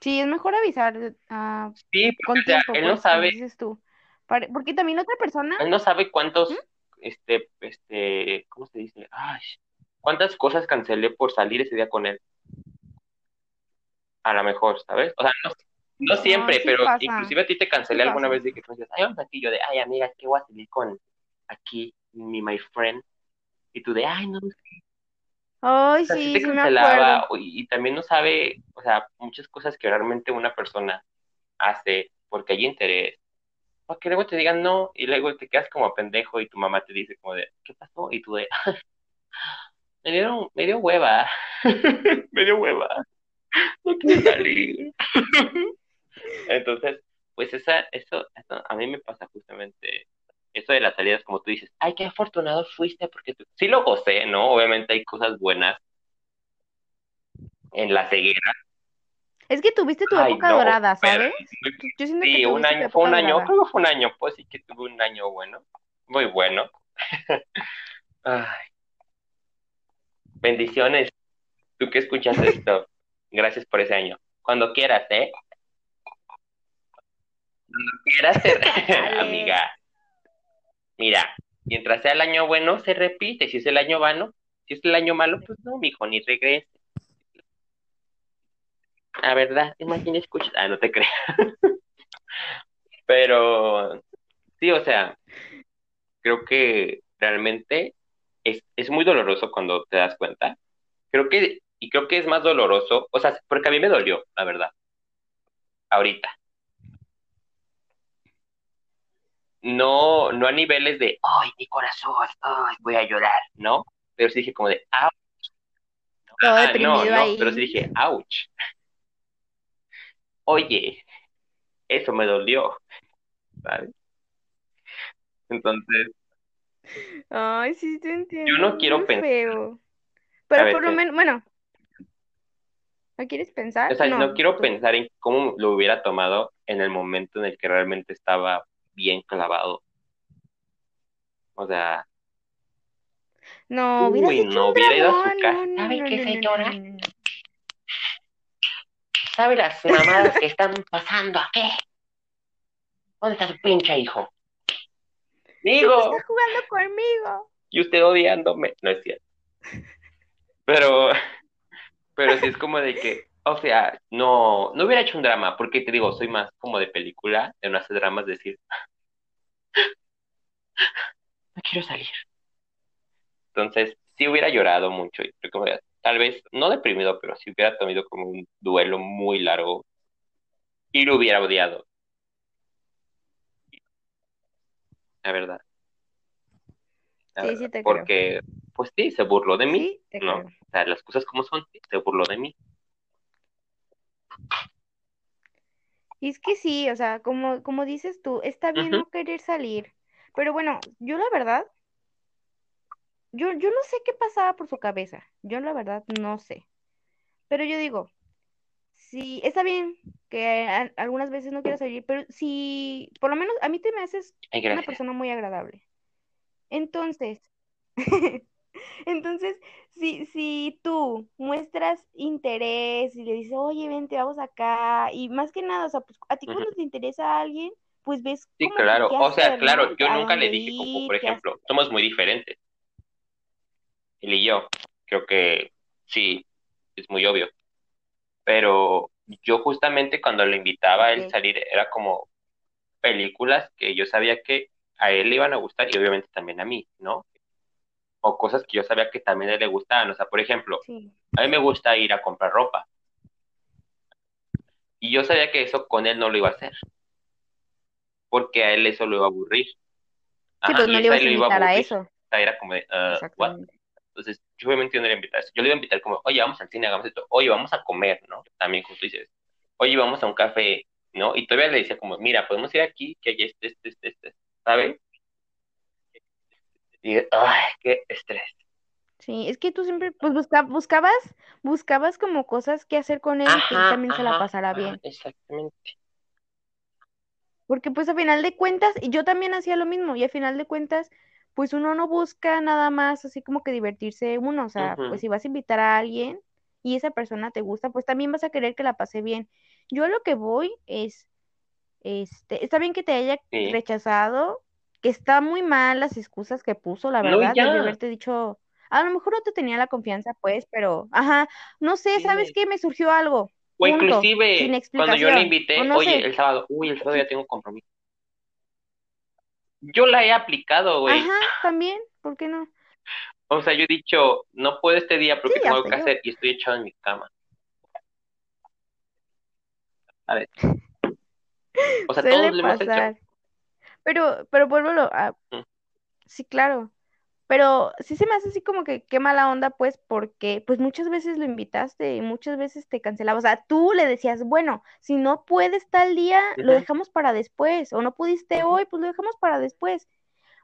Sí, es mejor avisar ah, Sí, con porque o sea, tiempo, él no pues, sabe, dices tú. Porque también otra persona, él no sabe cuántos, ¿Mm? este, este, ¿cómo se dice? Ay, cuántas cosas cancelé por salir ese día con él. A lo mejor, ¿sabes? O sea, no, no no, siempre, sí pero pasa, inclusive a ti te sí cancelé alguna pasa. vez de que tú decías, ay, vamos aquí, yo de, ay, amiga, que voy a salir con aquí, mi my friend, y tú de, ay, no, Ay, o sea, sí sí, me acuerdo. y, y también no sabe, o sea, muchas cosas que realmente una persona hace porque hay interés, o que luego te digan no, y luego te quedas como pendejo y tu mamá te dice como de, ¿qué pasó? Y tú de, me dieron, me dio hueva, me dio hueva, no quiero salir. Entonces, pues esa, eso, eso a mí me pasa justamente eso de las salidas, como tú dices, ay, qué afortunado fuiste, porque tú, sí lo gocé, ¿no? Obviamente hay cosas buenas en la ceguera. Es que tuviste tu Ay, época no, dorada, pero ¿sabes? muy- Yo, siento que sí, un año, fue un año, dorada. creo que fue un año, pues sí que tuve un año bueno, muy bueno. Ay, bendiciones, tú que escuchas esto, gracias por ese año. Cuando quieras, ¿eh? Cuando quieras, amiga. Mira, mientras sea el año bueno, se repite. Si es el año malo, si es el año malo, pues no, mijo, ni regrese. La verdad, imagina escuchar. Ah, no te creas. Pero sí, o sea, creo que realmente es, es muy doloroso cuando te das cuenta. Creo que, y creo que es más doloroso, o sea, porque a mí me dolió, la verdad, ahorita. No, no a niveles de, ay, mi corazón, ay, voy a llorar, ¿no? Pero sí dije como de, Todo ah, no, no, ahí. pero sí dije, ouch. Oye, eso me dolió, ¿sabes? Entonces, Ay, sí, te entiendo. yo no quiero pensar, feo. Pero por lo menos, bueno, ¿No quieres pensar? O sea, no, quiero tú- pensar en cómo lo hubiera tomado en el momento en el que realmente estaba bien clavado. O sea, No, hubieras uy, hecho no, hubiera ido a su casa. No, no, ¿Sabe no, qué, señora? ¿Sabe las mamadas que están pasando aquí? ¿Dónde está su pinche hijo? Digo, Está jugando conmigo. y usted odiándome. No es cierto. Pero, pero sí es como de que, o sea, no, no hubiera hecho un drama, porque te digo, soy más como de película, de no hacer dramas, decir, no quiero salir. Entonces, sí hubiera llorado mucho, y creo que hubiera- tal vez, no deprimido, pero sí hubiera tenido como un duelo muy largo y lo hubiera odiado. La verdad. La Sí, verdad. sí te creo. Porque, pues sí, se burló de mí, Sí, ¿no? creo. O sea, las cosas como son, sí, se burló de mí. Y es que sí, o sea, como, como dices tú, está bien no querer salir. Pero bueno, yo la verdad, yo, yo no sé qué pasaba por su cabeza. Yo la verdad no sé. Pero yo digo, sí, está bien que a- algunas veces no quiero salir, pero si, por lo menos a mí te me haces Ay, una persona muy agradable. Entonces, entonces, si, si tú muestras interés y le dices, oye, vente, vamos acá, y más que nada, o sea, pues a ti cuando te interesa a alguien, pues ves Sí, claro. O sea, claro, yo nunca le dije como, por hacer. ejemplo, somos muy diferentes, él y yo. Creo que sí, es muy obvio. Pero yo justamente cuando lo invitaba a él salir era como películas que yo sabía que a él le iban a gustar y obviamente también a mí, ¿no? O cosas que yo sabía que también a él le gustaban. O sea, por ejemplo, Sí, a mí me gusta ir a comprar ropa. Y yo sabía que eso con él no lo iba a hacer, porque a él eso lo iba a aburrir. sí, Ajá, pues y no le a a iba a invitar a aburrir. eso. Era como de? Exactamente. Entonces, yo obviamente no le iba a invitar a eso. Yo le iba a invitar como, oye, vamos al cine, hagamos esto. Oye, vamos a comer, ¿no? También justo dices, oye, vamos a un café, ¿no? Y todavía le decía como, mira, podemos ir aquí, que hay este, este, este, este, ¿sabes? Y, ay, qué estrés. Sí, es que tú siempre, pues busca, buscabas, buscabas como cosas que hacer con él y que él Ajá, también se la ajá, pasara ajá, bien. exactamente. Porque pues a final de cuentas, y yo también hacía lo mismo, y a final de cuentas, pues uno no busca nada más así como que divertirse uno, o sea, pues si vas a invitar a alguien y esa persona te gusta, pues también vas a querer que la pase bien. Yo a lo que voy es, este, está bien que te haya sí. rechazado, que está muy mal las excusas que puso, la No, verdad, debió ya. haberte dicho, a lo mejor no te tenía la confianza, pues, pero, ajá, no sé, ¿sabes Sí. qué? Me surgió algo, O punto, inclusive, cuando yo le invité, no oye, sé. el sábado, uy, el sábado ya tengo compromiso. Yo la he aplicado, güey. Ajá, también, ¿por qué no? O sea, yo he dicho, no puedo este día porque Sí, tengo algo que yo. hacer y estoy echado en mi cama. ¿Sabes? O sea, todos lo hemos hecho. Pero, pero vuélvelo a... Mm. Sí, claro. Pero sí se me hace así como que qué mala onda, pues, porque pues muchas veces lo invitaste y muchas veces te cancelaba. O sea, tú le decías, bueno, si no puedes tal día, lo dejamos para después. O no pudiste hoy, pues lo dejamos para después.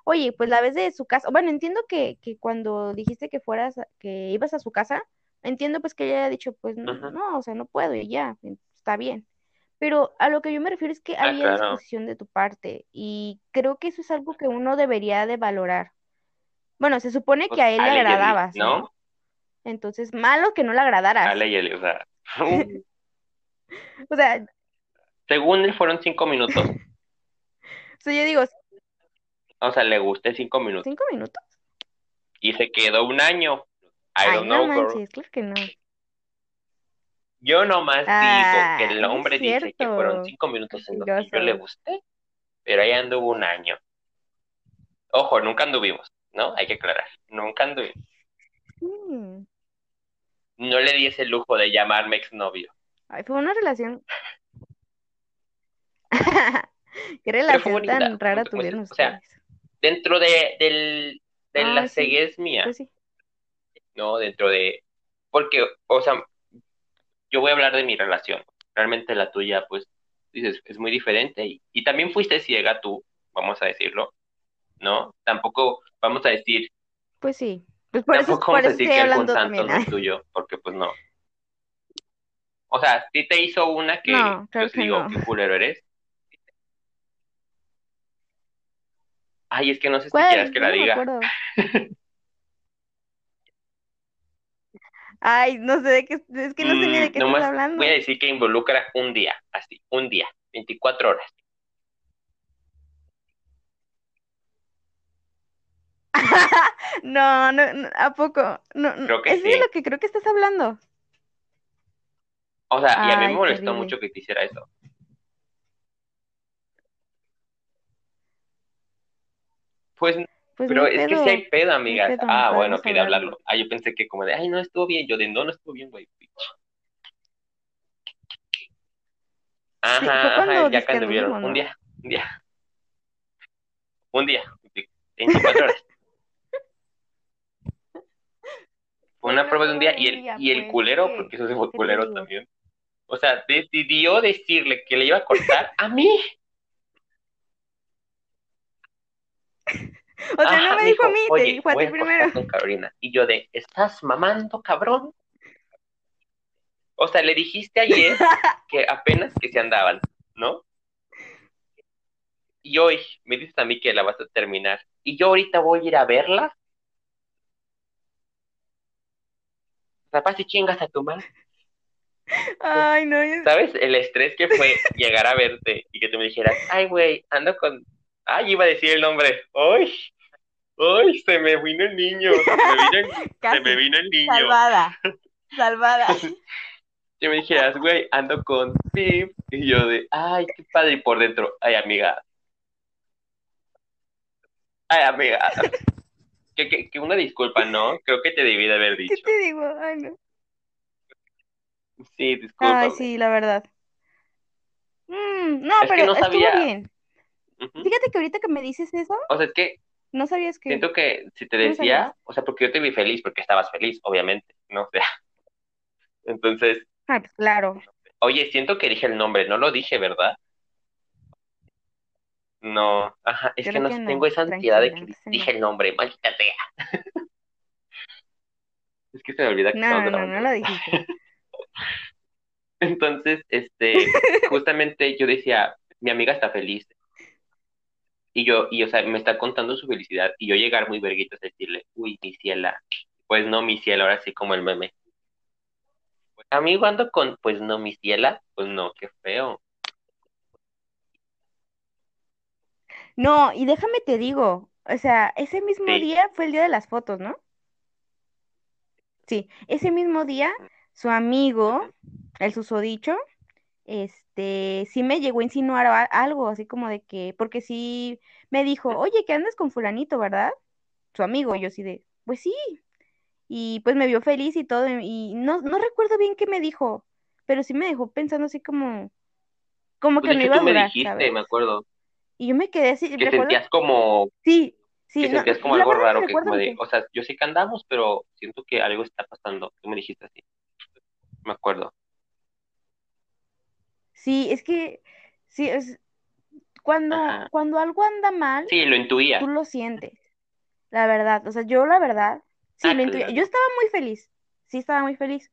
Oye, pues la vez de su casa. Bueno, entiendo que, que cuando dijiste que fueras, que ibas a su casa, entiendo pues que ella haya dicho, pues Ujú. no, o sea, no puedo y ya, está bien. Pero a lo que yo me refiero es que Ah, había claro. disposición de tu parte y creo que eso es algo que uno debería de valorar. Bueno, se supone Pues que a él le agradabas, ¿no? ¿no? Entonces, malo que no le agradaras. Ale y o sea, O sea, según él fueron cinco minutos. o sea, yo digo, O sea, le gusté cinco minutos ¿cinco minutos? y se quedó un año. I Ay, don't no know, girl. manches, claro que no. Yo nomás digo que Ah, el es hombre dice que fueron cinco minutos en los que yo le gusté, pero ahí anduvo un año. Ojo, nunca anduvimos, ¿no? Hay que aclarar, nunca anduvimos. Mm. No le di ese lujo de llamarme exnovio. Ay, fue una relación. Qué relación bonita. tan rara tuvieron ustedes. O sea, dentro de, del, de la Ay, sí, ceguez mía, pues sí. ¿no? Dentro de... Porque, o sea, yo voy a hablar de mi relación. Realmente la tuya, pues, dices, es muy diferente. Y, y también fuiste ciega tú, vamos a decirlo, ¿no? Tampoco vamos a decir, Pues sí. Pues por eso, tampoco por vamos a decir que algún santo no es tuyo, porque pues no. O sea, si te hizo una que No, claro yo te digo, no. qué culero eres. Ay, es que no sé si quieras que la diga. acuerdo. Ay, no sé de qué, es que no sé ni de Mm, qué estás hablando. voy a decir que involucra un día, así, un día, 24 horas. No, no, no, ¿a poco? No, Creo que es de lo que creo que estás hablando. O sea, y a mí me molestó terrible. mucho que te hiciera eso. Pues, Pues pero es que pedo. hay pedo, amigas. pedo, Ah, bueno, podemos quería hablarlo. Ah, yo pensé que como de, ay, no estuvo bien. Yo de, no, no estuvo bien, güey. Ajá, Sí, ajá, ya cuando vieron. Un día, un día. Un día, 24 horas. Fue una prueba de un día y de el, y el pues, culero, porque eso se fue ¿Qué te culero también. O sea, decidió decirle que le iba a cortar a mí. O sea, Ajá, no me me dijo a dijo, mí, te dijo a ti primero. con Carolina. Y yo de, ¿estás mamando, cabrón? O sea, le dijiste ayer que apenas que se andaban, ¿no? Y hoy me dices a mí que la vas a terminar. Y yo ahorita voy a ir a verla. Capaz si chingas a tu madre. Ay, no, ya- ¿Sabes? El estrés que fue llegar a verte y que tú me dijeras, ay, güey, ando con... Ay, iba a decir el nombre. ¡Ay! ¡Ay! Se me vino el niño. Se me vino el, se casi. me vino el niño. Salvada. Salvada. Que me dijeras, güey, ando con Pip. Y yo de, ay, qué padre. Y por dentro, ay, amiga. Ay, amiga. Que, que, que una disculpa, ¿no? Creo que te debí de haber ¿Qué dicho. te digo? Ay, no. Sí, discúlpame. Ay, sí, la verdad. Mm, no, Es pero no estuvo sabía. Fíjate que ahorita que me dices eso, O sea, es que no sabías que. siento que si te ¿Cómo decía, o sea, porque yo te vi feliz, porque estabas feliz, obviamente, ¿no? O sea, entonces, Ah, pues claro. oye, siento que dije el nombre, no lo dije, ¿verdad? No, ajá, es que no que no. tengo esa ansiedad de que dije el nombre, maldita sea. Es que se me olvida que No, no, no, no lo dijiste. Entonces, este, justamente yo decía, mi amiga está feliz. Y yo, y o sea, me está contando su felicidad. Y yo llegar muy verguitas a decirle, uy, mi ciela. Pues no, mi ciela, ahora sí como el meme. Amigo, ando con, pues no, mi ciela. Pues no, qué feo. No, y déjame te digo, o sea, ese mismo Sí. día fue el día de las fotos, ¿no? Sí, ese mismo día, su amigo, el susodicho, este, sí me llegó a insinuar a- algo, así como de que, porque sí me dijo, oye, que andas con fulanito, ¿verdad? Su amigo, yo sí de, pues sí, y pues me vio feliz y todo, y no, no recuerdo bien qué me dijo, pero sí me dejó pensando así como, como Pues que de no iba a tú me durar, dijiste, ¿sabes? me acuerdo, Y yo me quedé así, que recuerdo, sentías como, sí, sí, que no, sentías como algo raro, que como de, o sea, yo sé que andamos, pero siento que algo está pasando. Tú me dijiste así, me acuerdo. Sí, es que, sí, es, cuando, Ajá. cuando algo anda mal, Sí, lo intuía. tú lo sientes, la verdad, o sea, yo la verdad, sí, Ah, lo intuía, yo estaba muy feliz, sí estaba muy feliz,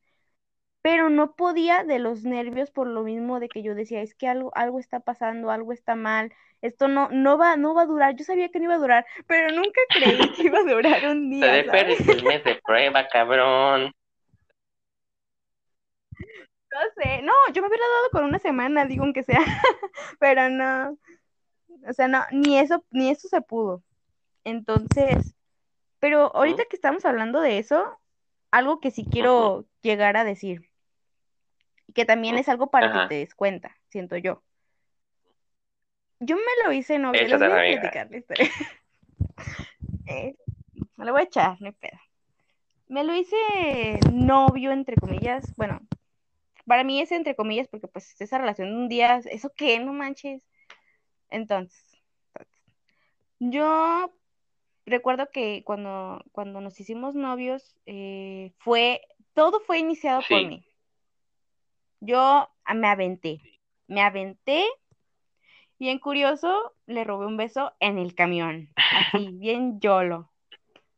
pero no podía de los nervios por lo mismo de que yo decía, es que algo, algo está pasando, algo está mal, esto no, no va, no va a durar, yo sabía que no iba a durar, pero nunca creí que iba a durar un día, mes de prueba, cabrón. No sé, no, yo me hubiera dado con una semana, digo, aunque sea, pero no, o sea, no, ni eso, ni eso se pudo. Entonces, pero ahorita que estamos hablando de eso, algo que sí quiero llegar a decir, que también es algo para que te des cuenta, siento yo. Yo me lo hice les Échate, voy a platicar la historia. Eh, me lo voy a echar, no hay pedo. Me lo hice novio, entre comillas, bueno, para mí es entre comillas porque pues esa relación de un día, ¿eso qué? No manches. Entonces, yo recuerdo que cuando, cuando nos hicimos novios, eh, fue, todo fue iniciado por mí. Yo me aventé, me aventé, bien curioso, le robé un beso en el camión, así, bien yolo.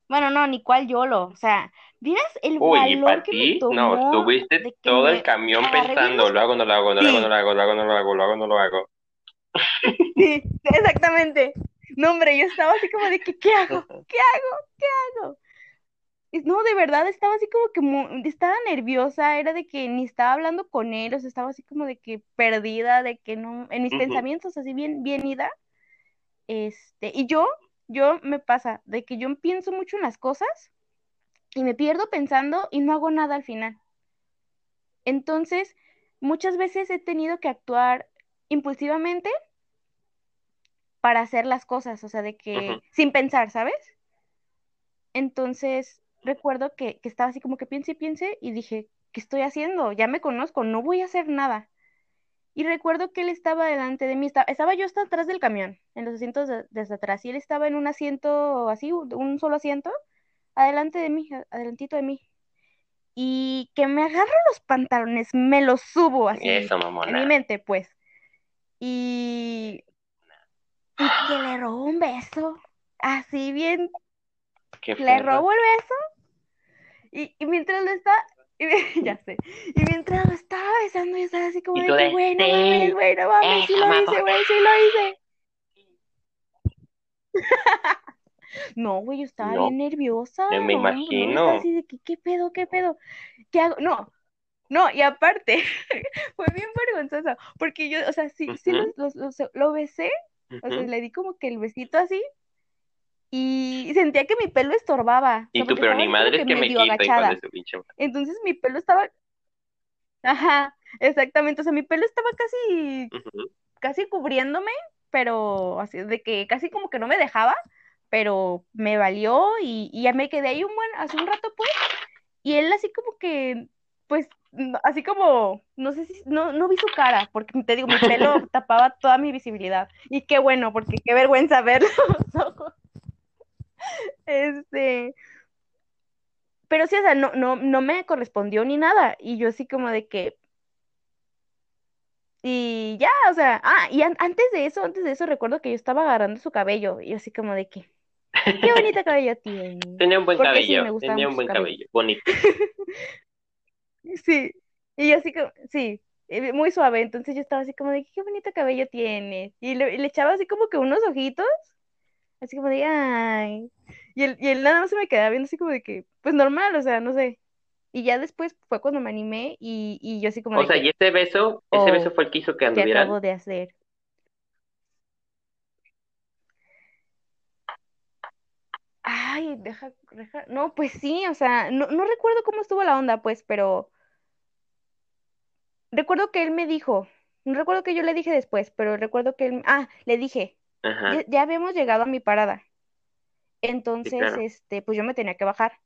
Bueno, no, ni cuál yolo, o sea, ¿Vieras el Uy, y valor para que me ti, no, tomó tuviste de que todo el me camión pensando, lo hago, no lo hago, no lo hago, no lo hago, no lo hago, no lo hago, lo hago, no lo hago. sí, exactamente. No, hombre, yo estaba así como de que, ¿qué hago? ¿Qué hago? ¿Qué hago? No, de verdad, estaba así como que mu- estaba nerviosa, era de que ni estaba hablando con él, o sea, estaba así como de que perdida, de que no, en mis Ujú, pensamientos así bien, bien ida, este, y yo, yo me pasa de que yo pienso mucho en las cosas y me pierdo pensando y no hago nada al final. Entonces, muchas veces he tenido que actuar impulsivamente para hacer las cosas, o sea, de que sin pensar, ¿sabes? Entonces, recuerdo que, que estaba así como que piense y piense y dije, ¿qué estoy haciendo? Ya me conozco, no voy a hacer nada. Y recuerdo que él estaba delante de mí, estaba, estaba yo hasta atrás del camión, en los asientos de- desde atrás, y él estaba en un asiento así, un solo asiento, adelante de mí, adelantito de mí. Y que me agarro los pantalones, me los subo así, Eso, en mi mente, pues. Y, y que le robo un beso, así bien, Qué le robo el beso Y, y mientras lo estaba, y- ya sé, y mientras lo estaba besando, yo estaba así como de que, de, güey, no mames, sí, güey, no mames, sí lo hice, güey, sí lo hice. No, güey, yo estaba No, bien nerviosa, me me no, imagino. así de que, ¿qué pedo, qué pedo? ¿Qué hago? No, no, y aparte, fue bien vergonzoso, porque yo, o sea, sí, sí lo, Ujú, lo, besé, o sea, le di como que el besito así, y sentía que mi pelo estorbaba, o Y sea, tú, pero ni madres que que me de agachada. su pinche madre. Entonces mi pelo estaba, ajá, exactamente, o sea, mi pelo estaba casi casi cubriéndome, pero así de que casi como que no me dejaba, pero me valió y, y ya me quedé ahí un buen, hace un rato pues, y él así como que, pues, así como, no sé si, no, no vi su cara, porque te digo, mi pelo tapaba toda mi visibilidad, y qué bueno, porque qué vergüenza ver los ojos, este, pero sí, o sea, no, no, no me correspondió ni nada, y yo así como de que, y ya, o sea, ah, y an- antes de eso, antes de eso recuerdo que yo estaba agarrando su cabello, y así como de que, Qué bonito cabello tiene. Tenía un buen Porque sí, cabello, gustaba tenía un buen cabello. cabello, bonito. Sí. Y yo así como, sí, eh, muy suave. Entonces yo estaba así como de, qué bonito cabello tiene. Y le, y le echaba así como que unos ojitos, así como de, ay. Y él, y él nada más se me quedaba viendo así como de que, pues normal, o sea, no sé. Y ya después fue cuando me animé y, y yo así como O de sea, y ese beso, ese beso fue el que hizo que ¿qué anduvieran. acabo de hacer? Ay, deja, deja, no, pues sí, o sea, no, no recuerdo cómo estuvo la onda, pues, pero Recuerdo que él me dijo, no recuerdo que yo le dije después, pero recuerdo que él, ah, le dije, ya, habíamos llegado a mi parada. sí, Entonces, claro. este, pues yo me tenía que bajar.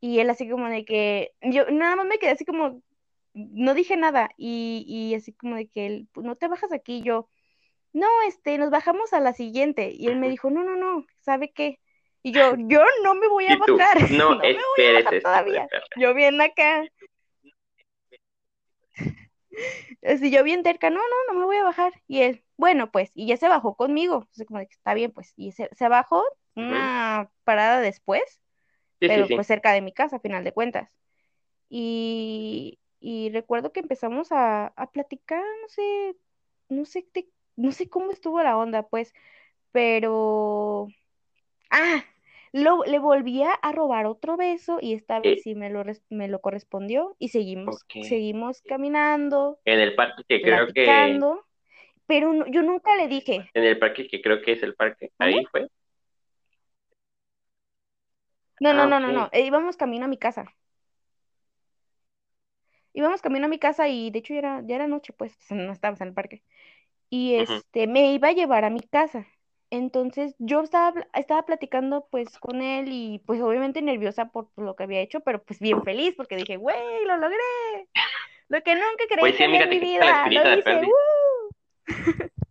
Y él así como de que, yo nada más me quedé así como, no dije nada. Y, y así como de que él, pues no te bajas aquí. Yo, no, este, nos bajamos a la siguiente. Y él me dijo, no, no, no, ¿sabe qué? Y yo, yo no me voy a tú, bajar, no no me voy a bajar todavía. Yo bien acá. Si yo bien terca, no, no, no me voy a bajar. Y él, bueno, pues, y ya se bajó conmigo. Entonces, como de que está bien, pues. Y se, se bajó una parada después, Sí, pero sí. pues cerca de mi casa, a final de cuentas. Y, y recuerdo que empezamos a, a platicar, no sé, no sé, de- no sé cómo estuvo la onda, pues, pero... Ah, lo, le volvía a robar otro beso y esta vez Eh, sí me lo, me lo correspondió y seguimos, seguimos caminando, En el parque que creo que. Pero no- yo nunca le dije, en el parque que creo que es el parque, ahí fue. No, no, Ah, no, no, no. eh, íbamos camino a mi casa. Íbamos camino a mi casa y de hecho ya era, ya era noche, pues, no estábamos en el parque. Y este, me iba a llevar a mi casa. Entonces yo estaba, estaba platicando pues con él y pues obviamente nerviosa por, por lo que había hecho, pero pues bien feliz porque dije, güey, lo logré. Lo que nunca creí Pues sí, amiga, en mi vida, lo hice. ¡uh!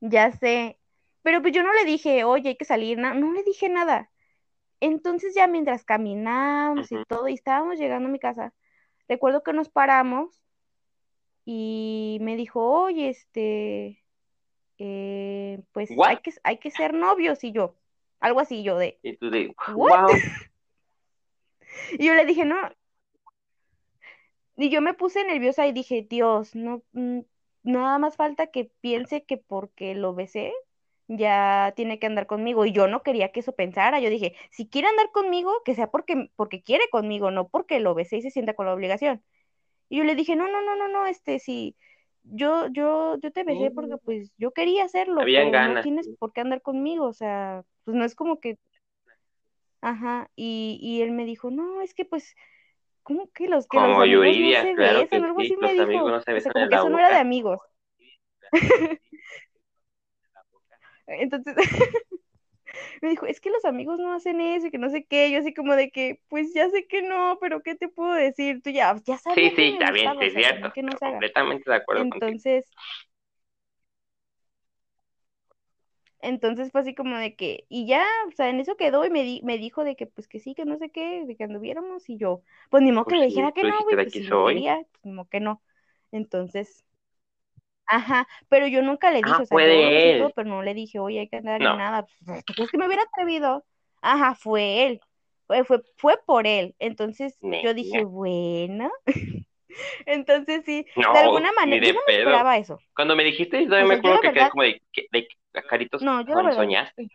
Ya sé. Pero pues yo no le dije, oye, hay que salir, na- no le dije nada. Entonces ya mientras caminábamos y Ujú. todo y estábamos llegando a mi casa, recuerdo que nos paramos y me dijo, oye, este, eh, pues hay que, hay que ser novios y yo, algo así yo de, Y tú de, wow. Y yo le dije, no, y yo me puse nerviosa y dije, Dios, no, mm, nada más falta que piense que porque lo besé, ya tiene que andar conmigo. Y yo no quería que eso pensara. Yo dije, si quiere andar conmigo, que sea porque, porque quiere conmigo, no porque lo besé y se sienta con la obligación. Y yo le dije, no, no, no, no, no, este, sí, yo, yo, yo te besé porque pues yo quería hacerlo, Habían pero no ganas. tienes por qué andar conmigo, o sea, pues no es como que, ajá, y, y él me dijo, no, es que pues, ¿cómo que los, que los Como amigos no Yuridia, se claro besan? que Algo sí, así me los amigos dijo, no se o sea, besan como que eso no era de boca. amigos. Entonces, me dijo, es que los amigos no hacen eso y que no sé qué. Yo así como de que, pues ya sé que no, pero ¿qué te puedo decir? Tú ya, ya Sí, que sí, me está bien, sí es cierto, que no haga. completamente de acuerdo contigo. Entonces, entonces fue así como de que, y ya, o sea, en eso quedó y me, di- me dijo de que, pues que sí, que no sé qué, de que anduviéramos y yo, pues ni modo que Pues le sí, dijera que no, güey, pues si soy. quería, pues ni modo que no. Entonces, ajá, pero yo nunca le dije, Ah, o sea, fue pero no le dije, oye, hay que andar ni No, nada. Pues, ¿tú crees que me hubiera atrevido? Ajá, fue él. Fue, fue, fue por él. Entonces yo dije, bueno. Entonces sí, de alguna manera, yo de no me esperaba eso. Cuando me dijiste yo me acuerdo que quedé como de, ¿qué- de, de caritos, no, yo la soñaste.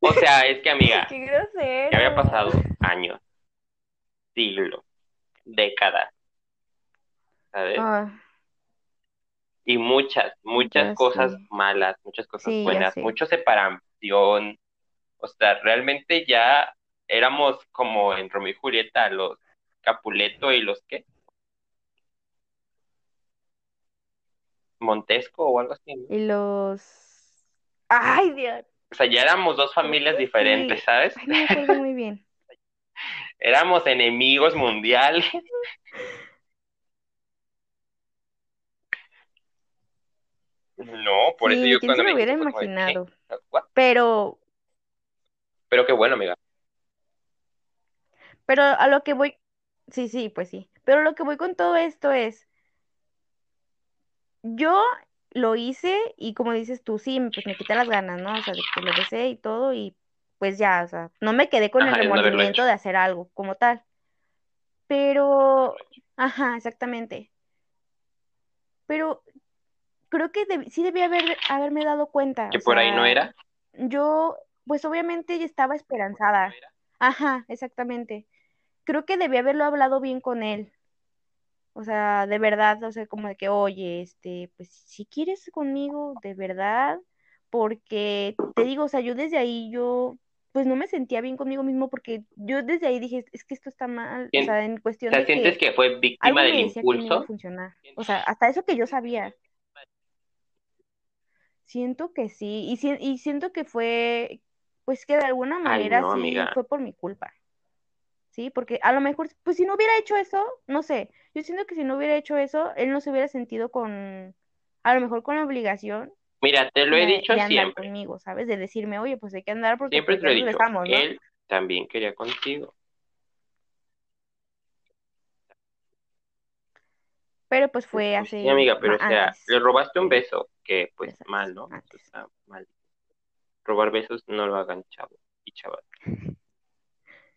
O sea, es que amiga, qué ya había pasado años, siglos, décadas, ¿sabes? Ah, Y muchas, muchas cosas malas, muchas cosas Sí, buenas, mucha separación. O sea, realmente ya éramos como en Romeo y Julieta, los Capuleto y los qué, Montesco o algo así, ¿no? Y los... Ay, Dios. O sea, ya éramos dos familias que diferentes, sí. ¿sabes? Ay, no me acuerdo muy bien. Éramos enemigos mundiales. No, por eso Sí, yo quién cuando se me lo hubiera imaginado. ¿What? Pero, Pero qué bueno, amiga. pero a lo que voy, sí, sí, pues sí. Pero lo que voy con todo esto es, yo lo hice y como dices tú, sí, pues me quité las ganas, ¿no? O sea, de que lo besé y todo y pues ya, o sea, no me quedé con el Ajá, remordimiento de hacer algo como tal. Pero, ajá, exactamente. Pero creo que deb- sí debía haber, haberme dado cuenta, Que por ahí no era. yo, pues obviamente estaba esperanzada. Ajá, exactamente. Creo que debí haberlo hablado bien con él. O sea, de verdad, o sea, como de que, oye, este, pues si quieres conmigo, de verdad, porque te digo, o sea, yo desde ahí, yo, pues no me sentía bien conmigo mismo porque yo desde ahí dije, es que esto está mal, o sea, en cuestión sea, de ¿sientes que que fue víctima del no impulso? funcionar. O sea, hasta eso que yo sabía. Siento que sí, y, si- y siento que fue, pues que de alguna Ay, manera no, sí amiga. fue por mi culpa, ¿sí? Porque a lo mejor, pues si no hubiera hecho eso, no sé, yo siento que si no hubiera hecho eso, él no se hubiera sentido con, a lo mejor con la obligación Mira, te lo he de, dicho de andar siempre. conmigo, ¿sabes? De decirme, oye, pues hay que andar porque Siempre pues te lo he dicho. besamos, ¿no? Él también quería contigo. Pero pues fue Pues sí, amiga, pero o sea, antes, le robaste un beso, que pues mal, ¿no? Eso antes. está mal. Robar besos no lo hagan chavos y chavas.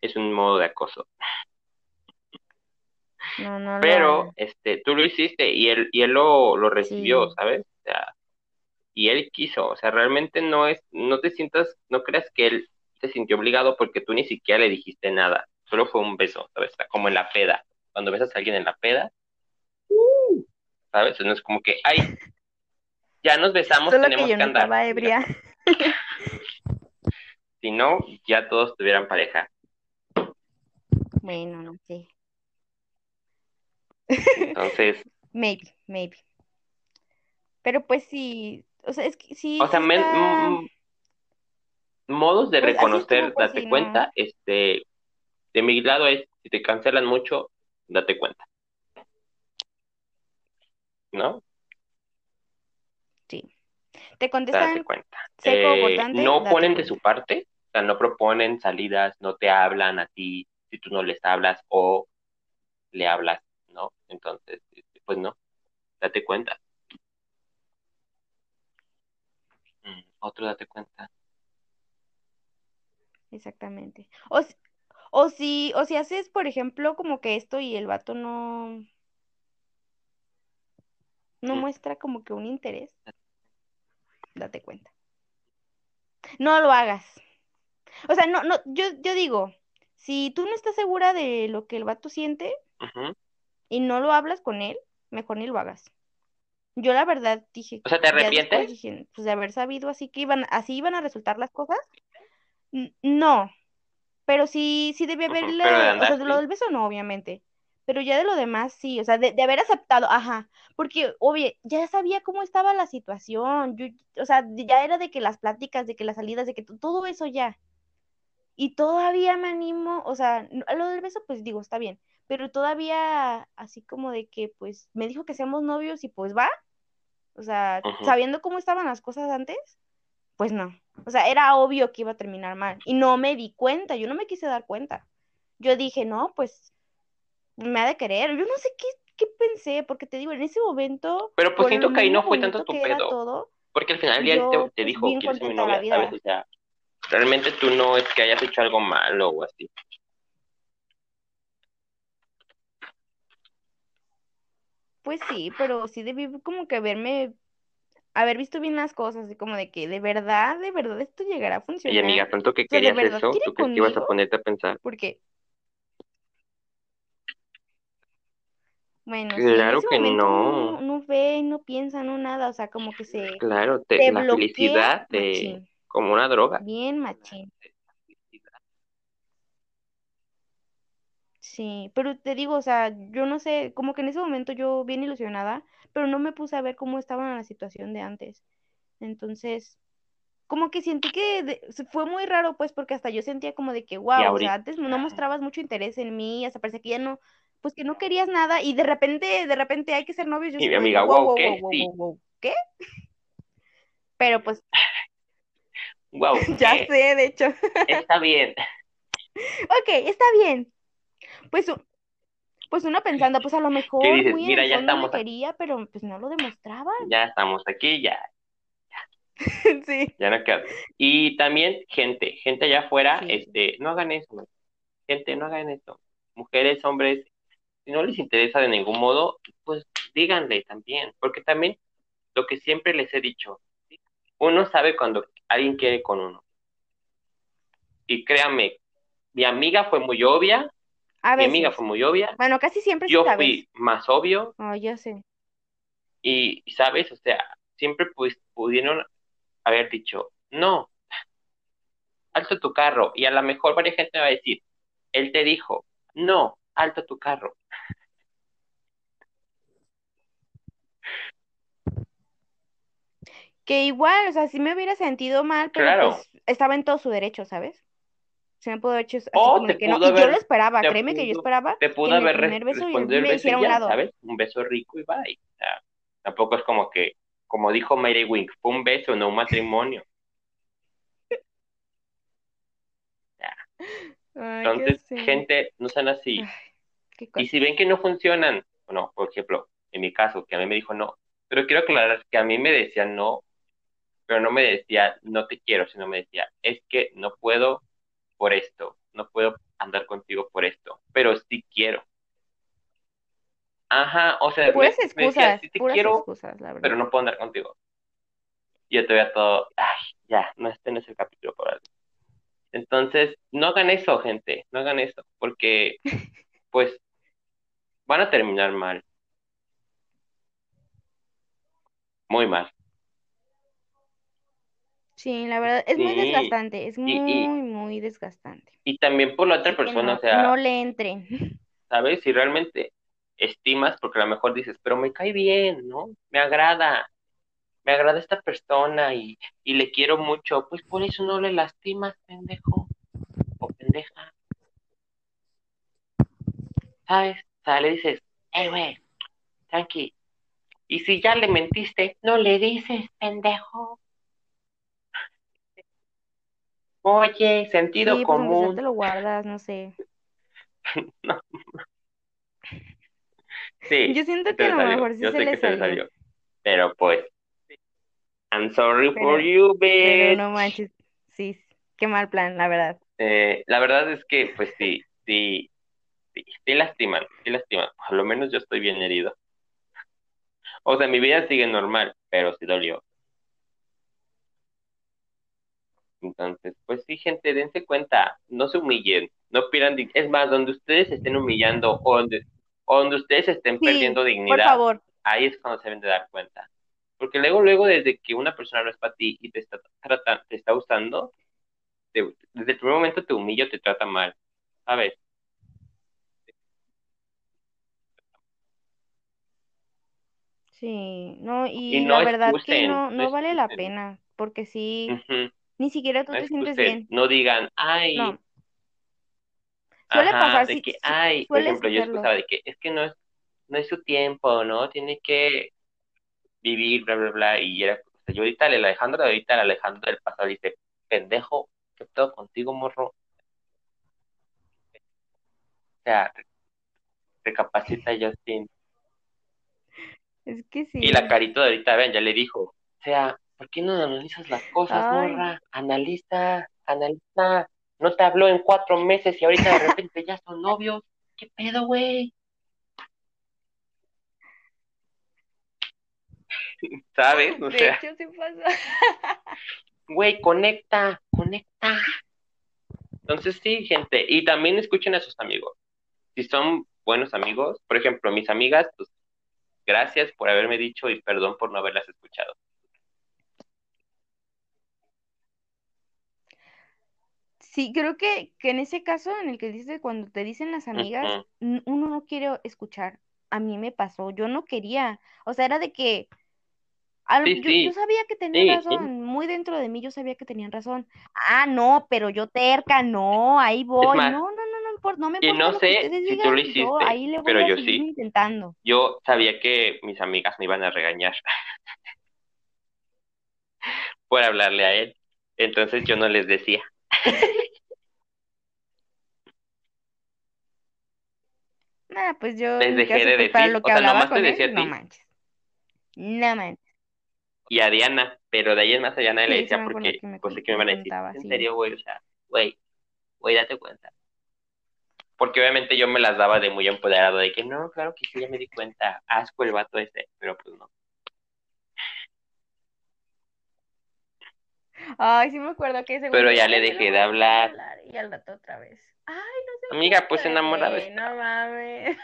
Es un modo de acoso. No, no lo Pero, este, tú lo hiciste y él, y él lo, lo recibió, Sí, ¿sabes? O sea, y él quiso, o sea, realmente no es, no te sientas, no creas que él se sintió obligado porque tú ni siquiera le dijiste nada, solo fue un beso, ¿sabes? Como en la peda, cuando besas a alguien en la peda, ¿sabes? No es como que, ay, ya nos besamos, solo que tenemos yo que andar. estaba ebria. si no, ya todos tuvieran pareja. Bueno, no sé. Entonces, Maybe, maybe. Pero pues sí, o sea, es que sí, o sea, men- modos de pues reconocer, date cuenta, este, de mi lado es, si te cancelan mucho, date cuenta, ¿no? sí. Te date contestan cuenta. seco Eh, no ponen de su parte, o sea, no proponen salidas, no te hablan a ti si tú no les hablas o le hablas, ¿no? Entonces, este, pues no, date cuenta. Mm, Otro date cuenta. exactamente. O, si- o si, o si haces, por ejemplo, como que esto y el vato no, no muestra como que un interés, date cuenta. No lo hagas. O sea, no, no, yo, yo digo, si tú no estás segura de lo que el vato siente y no lo hablas con él, mejor ni lo hagas. Yo la verdad dije, O sea, ¿te arrepientes? dije, pues de haber sabido así que iban, así iban a resultar las cosas, no, pero sí, sí debí Ujú, Pero de haberle, o sea, lo del beso no, obviamente, pero ya de lo demás sí, o sea, de, de haber aceptado, ajá, porque, obvio, ya sabía cómo estaba la situación, yo, o sea, ya era de que las pláticas, de que las salidas, de que to- todo eso ya. Y todavía me animo, o sea, lo del beso, pues digo, está bien, pero todavía así como de que, pues, me dijo que seamos novios y pues va, o sea, sabiendo cómo estaban las cosas antes, pues no. O sea, era obvio que iba a terminar mal. Y no me di cuenta, yo no me quise dar cuenta. Yo dije, no, pues, me ha de querer. Yo no sé qué, qué pensé, porque te digo, en ese momento, Pero pues por siento que ahí no fue tanto tu que pedo, todo, porque al final del día te, dijo, ¿quieres ser mi novia? ¿Sabes? vida. O sea, realmente tú no es que hayas hecho algo malo o así. Pues sí, pero sí debí como que verme haber visto bien las cosas, y como de que de verdad, de verdad esto llegará a Y funcionar. amiga, tanto que O sea, ¿de querías eso, ¿tú que ibas a ponerte a pensar? Porque, bueno, sí, en Claro ese que no, no. no ve, no piensa, no nada, o sea, como que se, Claro, te, se la bloquea felicidad machín, como una droga. bien machín. Sí, pero te digo, o sea, yo no sé, como que en ese momento yo bien ilusionada, pero no me puse a ver cómo estaba la situación de antes. Entonces, como que sentí que de- fue muy raro, pues, porque hasta yo sentía como de que, wow, o sea, antes no mostrabas mucho interés en mí, hasta parecía que ya no, pues que no querías nada, y de repente, de repente hay que ser novios, yo y mi amiga, wow, wow, wow, wow, ¿qué? wow, Sí, wow, wow, ¿qué? Pero pues, wow, ya ¿qué? sé, de hecho. Está bien. Ok, está bien. Pues, pues uno pensando, pues a lo ¿Qué mejor dices? muy en Mira, el ya estamos aquí, quería, pero pues no lo demostraba. ya estamos aquí, ya, Sí. ya no queda. Y también, gente, gente allá afuera, Sí. este, no hagan eso, man. gente, no hagan eso. Mujeres, hombres, si no les interesa de ningún modo, pues díganle también, porque también lo que siempre les he dicho, uno sabe cuando alguien quiere con uno. Y créanme, mi amiga fue muy obvia, A mi amiga fue muy obvia, Bueno, casi siempre yo sabes. fui más obvio Oh, yo sé. y, ¿sabes? O sea, siempre pues, pudieron haber dicho, no, alto tu carro. Y a lo mejor varias gente me va a decir, él te dijo, no, alto tu carro. Que igual, o sea, sí me hubiera sentido mal, pero Claro. pues estaba en todo su derecho, ¿sabes? Se me pudo haber hecho así O como que no. Y yo haber- lo esperaba, créeme que yo esperaba Te pudo haber primer beso el me beso hiciera un lado. ¿sabes? Un beso rico y bye. O sea, tampoco es como que, como dijo Mary Wink, fue un beso, no un matrimonio. Ay, Entonces, gente, no sean así. Ay, Y si ven que no funcionan, no, por ejemplo, en mi caso, que a mí me dijo no, pero quiero aclarar que a mí me decía no, pero no me decía no te quiero, sino me decía es que no puedo por esto, no puedo andar contigo por esto, pero sí quiero. Ajá, o sea, me, me decía excusas, sí te puras quiero, excusas, la pero no puedo andar contigo. Y yo te veía todo, ay, ya, no, este no es el capítulo para ti. Entonces, no hagan eso, gente, no hagan eso, porque pues van a terminar mal, muy mal. Sí, la verdad, es muy desgastante, es y, muy, y, muy desgastante. y también por la otra persona, o sea, no le entren. ¿sabes? Si realmente estimas, porque a lo mejor dices, pero me cae bien, ¿no? Me agrada, me agrada esta persona y, y le quiero mucho, pues por eso no le lastimas, pendejo o pendeja, ¿sabes? O sea, le dices, hey, güey, tranqui. Y si ya le mentiste, no le dices, pendejo. Oye, sentido Sí, pues aunque sea te común. lo guardas, no sé. No, sí, Yo siento que a lo salió, mejor sí yo se sé le que te le salió, salió, pero pues, I'm sorry for pero, you, pero bitch. no manches, sí, qué mal plan, la verdad. Eh, la verdad es que, pues sí, sí, sí, sí lastiman, sí lastiman. Por lo menos yo estoy bien herido. O sea, mi vida sigue normal, pero sí dolió. Entonces, pues sí, gente, dense cuenta, no se humillen, no dig- es más, donde ustedes estén humillando o donde, o donde ustedes estén Sí, perdiendo por dignidad, favor. ahí es cuando se deben de dar cuenta. Porque luego, luego, desde que una persona no es para ti y te está tratando, te está usando, te- desde el primer momento te humilla te trata mal, ¿sabes? Sí, no, Y y no la verdad que excusen, no, no no vale la pena, porque sí, ni siquiera tú no te sientes bien. no digan, ay, No, suele ajá, pasar, de sí, que, ay, por ejemplo, yo excusaba de que es que no es, no es su tiempo, ¿no? Tiene que vivir, bla, bla, bla, y era, o sea, yo ahorita el Alejandro, ahorita el Alejandro del pasado dice, pendejo, ¿qué pedo contigo, morro? O sea, recapacita, Justin. Es que Y la sí. carita de ahorita, vean, ya le dijo, o sea, ¿por qué no analizas las cosas, Ay, morra? Analiza, analiza. No te habló en cuatro meses y ahorita de repente ya son novios. ¿Qué pedo, güey? ¿Sabes? O de sea, hecho sí pasa. güey, conecta, conecta. Entonces sí, gente, y también escuchen a sus amigos. Si son buenos amigos, por ejemplo, mis amigas, pues gracias por haberme dicho y perdón por no haberlas escuchado. Sí, creo que, que en ese caso en el que dices cuando te dicen las amigas, uno no quiere escuchar. A mí me pasó, yo no quería. O sea, era de que al- Sí, yo, sabía que sí, sí. razón, muy dentro de mí yo sabía que tenían razón. Ah, no, pero yo terca, no, ahí voy. más, no, no, no importa, no me y importa no lo que sé ustedes si tú digan, lo yo hiciste, ahí le voy pero a yo sí. intentando. Yo sabía que mis amigas me iban a regañar por hablarle a él. Entonces yo no les decía. Nada, pues yo Les dejé de pues decir. lo O que sea, hablaba nomás te decía él, a no ti manches, no manches. y a Diana, pero de ahí en más nadie le Sí, sí decía porque, que pues que me van a decir, en sí. serio, güey, o sea, güey, güey, date cuenta. Porque obviamente yo me las daba de muy empoderado, de que no, claro que sí, ya me di cuenta, asco el vato ese, pero pues no. Ay, sí me acuerdo que ese Pero ya le "Ay, no dejé de hablar. hablar", Y al rato otra vez. Ay, no se Amiga, pues enamorado está. no mames.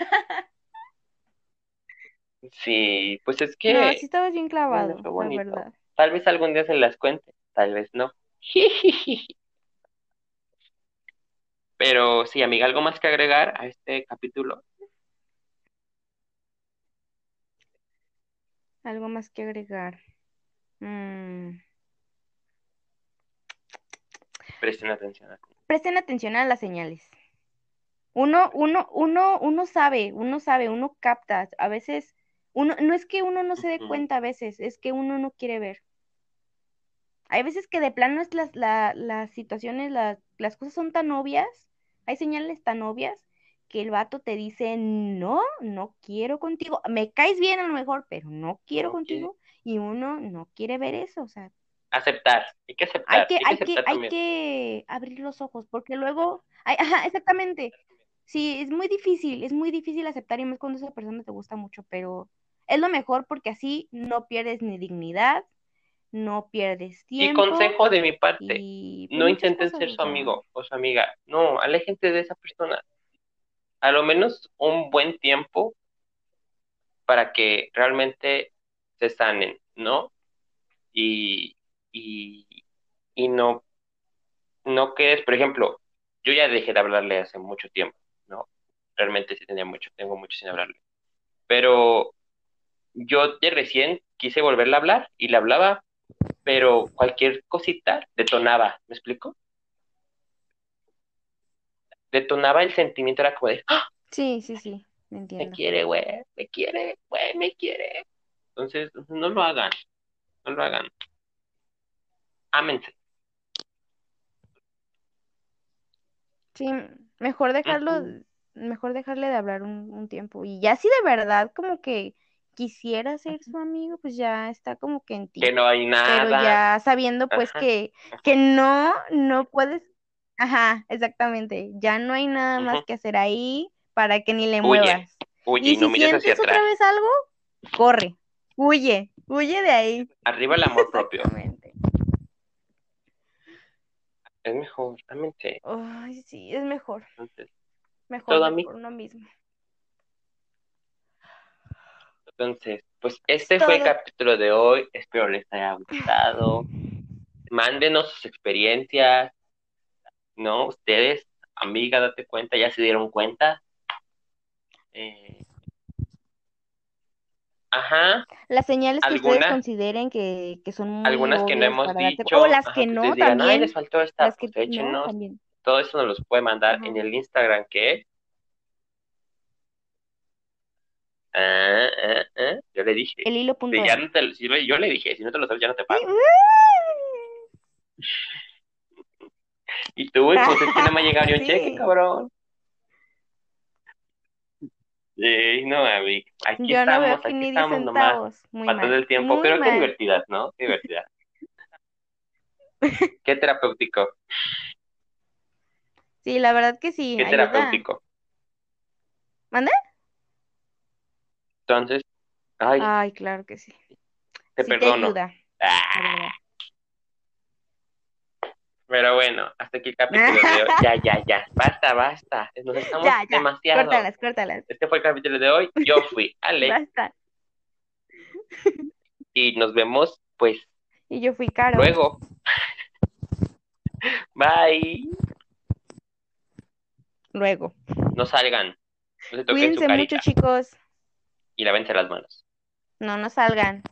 Sí, pues es No, que, sí estabas bien clavado, la verdad. Tal vez algún día se las cuente, tal vez no. Pero sí, amiga, ¿algo más que agregar a este capítulo? Algo más que agregar. Mm, Presten atención. a- Presten atención a las señales. Uno, uno, uno, uno sabe, uno sabe, uno capta. A veces, uno, no es que uno no se dé cuenta a veces, es que uno no quiere ver. Hay veces que de plano es las, la- las situaciones, la- las cosas son tan obvias, hay señales tan obvias que el vato te dice, no, no quiero contigo, me caes bien a lo mejor, pero no quiero No quiere. contigo, y uno no quiere ver eso, o sea, Aceptar, hay que hay aceptar, que, hay que hay que, hay abrir los ojos, porque luego, ay, ajá, exactamente, sí, es muy difícil, es muy difícil aceptar, y más cuando esa persona te gusta mucho, pero es lo mejor porque así no pierdes ni dignidad, no pierdes Y tiempo consejo de mi parte, y pues no muchas intenten ser su amigo o su amiga. No, aléjense de esa persona. A lo menos un buen tiempo para que realmente se sanen, ¿no? Y, y, y no, no quedes, por ejemplo, yo ya dejé de hablarle hace mucho tiempo, ¿no? Realmente sí tenía mucho, tengo mucho sin hablarle. Pero yo de recién quise volverle a hablar y le hablaba, pero cualquier cosita detonaba, ¿me explico? Detonaba el sentimiento, era como de, ¡Ah! sí, sí, sí, me me entiendo. quiere, güey, me quiere, güey, me quiere. Entonces, no lo hagan, no lo hagan. Ámense. Sí, mejor dejarlo, mejor dejarle de hablar un, un tiempo. Y ya si de verdad como que quisiera ser su amigo, pues ya está como que en Que ti. no hay Pero nada. ya sabiendo pues Ajá, que, que no, no puedes, Ajá, exactamente. Ya no hay nada más que hacer ahí para que ni le Huye, muevas. huye Y y no si mires hacia sientes otra atrás. vez algo, corre, huye, huye de ahí. Arriba el amor propio. Es mejor, realmente. Ay, sí, es mejor, Entonces, mejor Todo ver a mí. por uno mismo. Entonces, pues este fue el capítulo de hoy. Espero les haya gustado. Mándenos sus experiencias, ¿no? Ustedes, amiga, date cuenta, ya se dieron cuenta. Eh, Ajá, Las señales que ustedes consideren que, que son muy algunas que no hemos darte- dicho, o las ajá, que que no digan, también, les faltó esta, las que pues no también. Todo eso nos los puede mandar Ajá. en el Instagram que es. Ah, ah, ah, yo le dije. El hilo punto Si ya M. no te, si lo- yo le dije, si no te lo sabes, ya no te pago. Y tú, güey, pues es que no me ha llegado ni un Sí. cheque, cabrón. Sí, no, Abby. Aquí Yo estamos, aquí aquí ni 10 estamos nomás, pasando el tiempo. Muy Pero qué mal. divertida, ¿no? Qué. Qué terapéutico, Sí, la verdad que sí, qué ayuda. terapéutico. ¿Mande? Entonces, ay, Ay, claro que sí. te Sí te perdono. ayuda, Ah, pero bueno, hasta aquí el capítulo de hoy. Ya, ya, ya. Basta, basta. Nos estamos Ya, ya, demasiado. córtalas, córtalas. Este fue el capítulo de hoy. Yo fui Ale Basta. y nos vemos pues Y yo fui Caro. luego. Bye. Luego. No salgan. No se toquen su Cuídense mucho, chicos. Y lávense las manos. No, no salgan.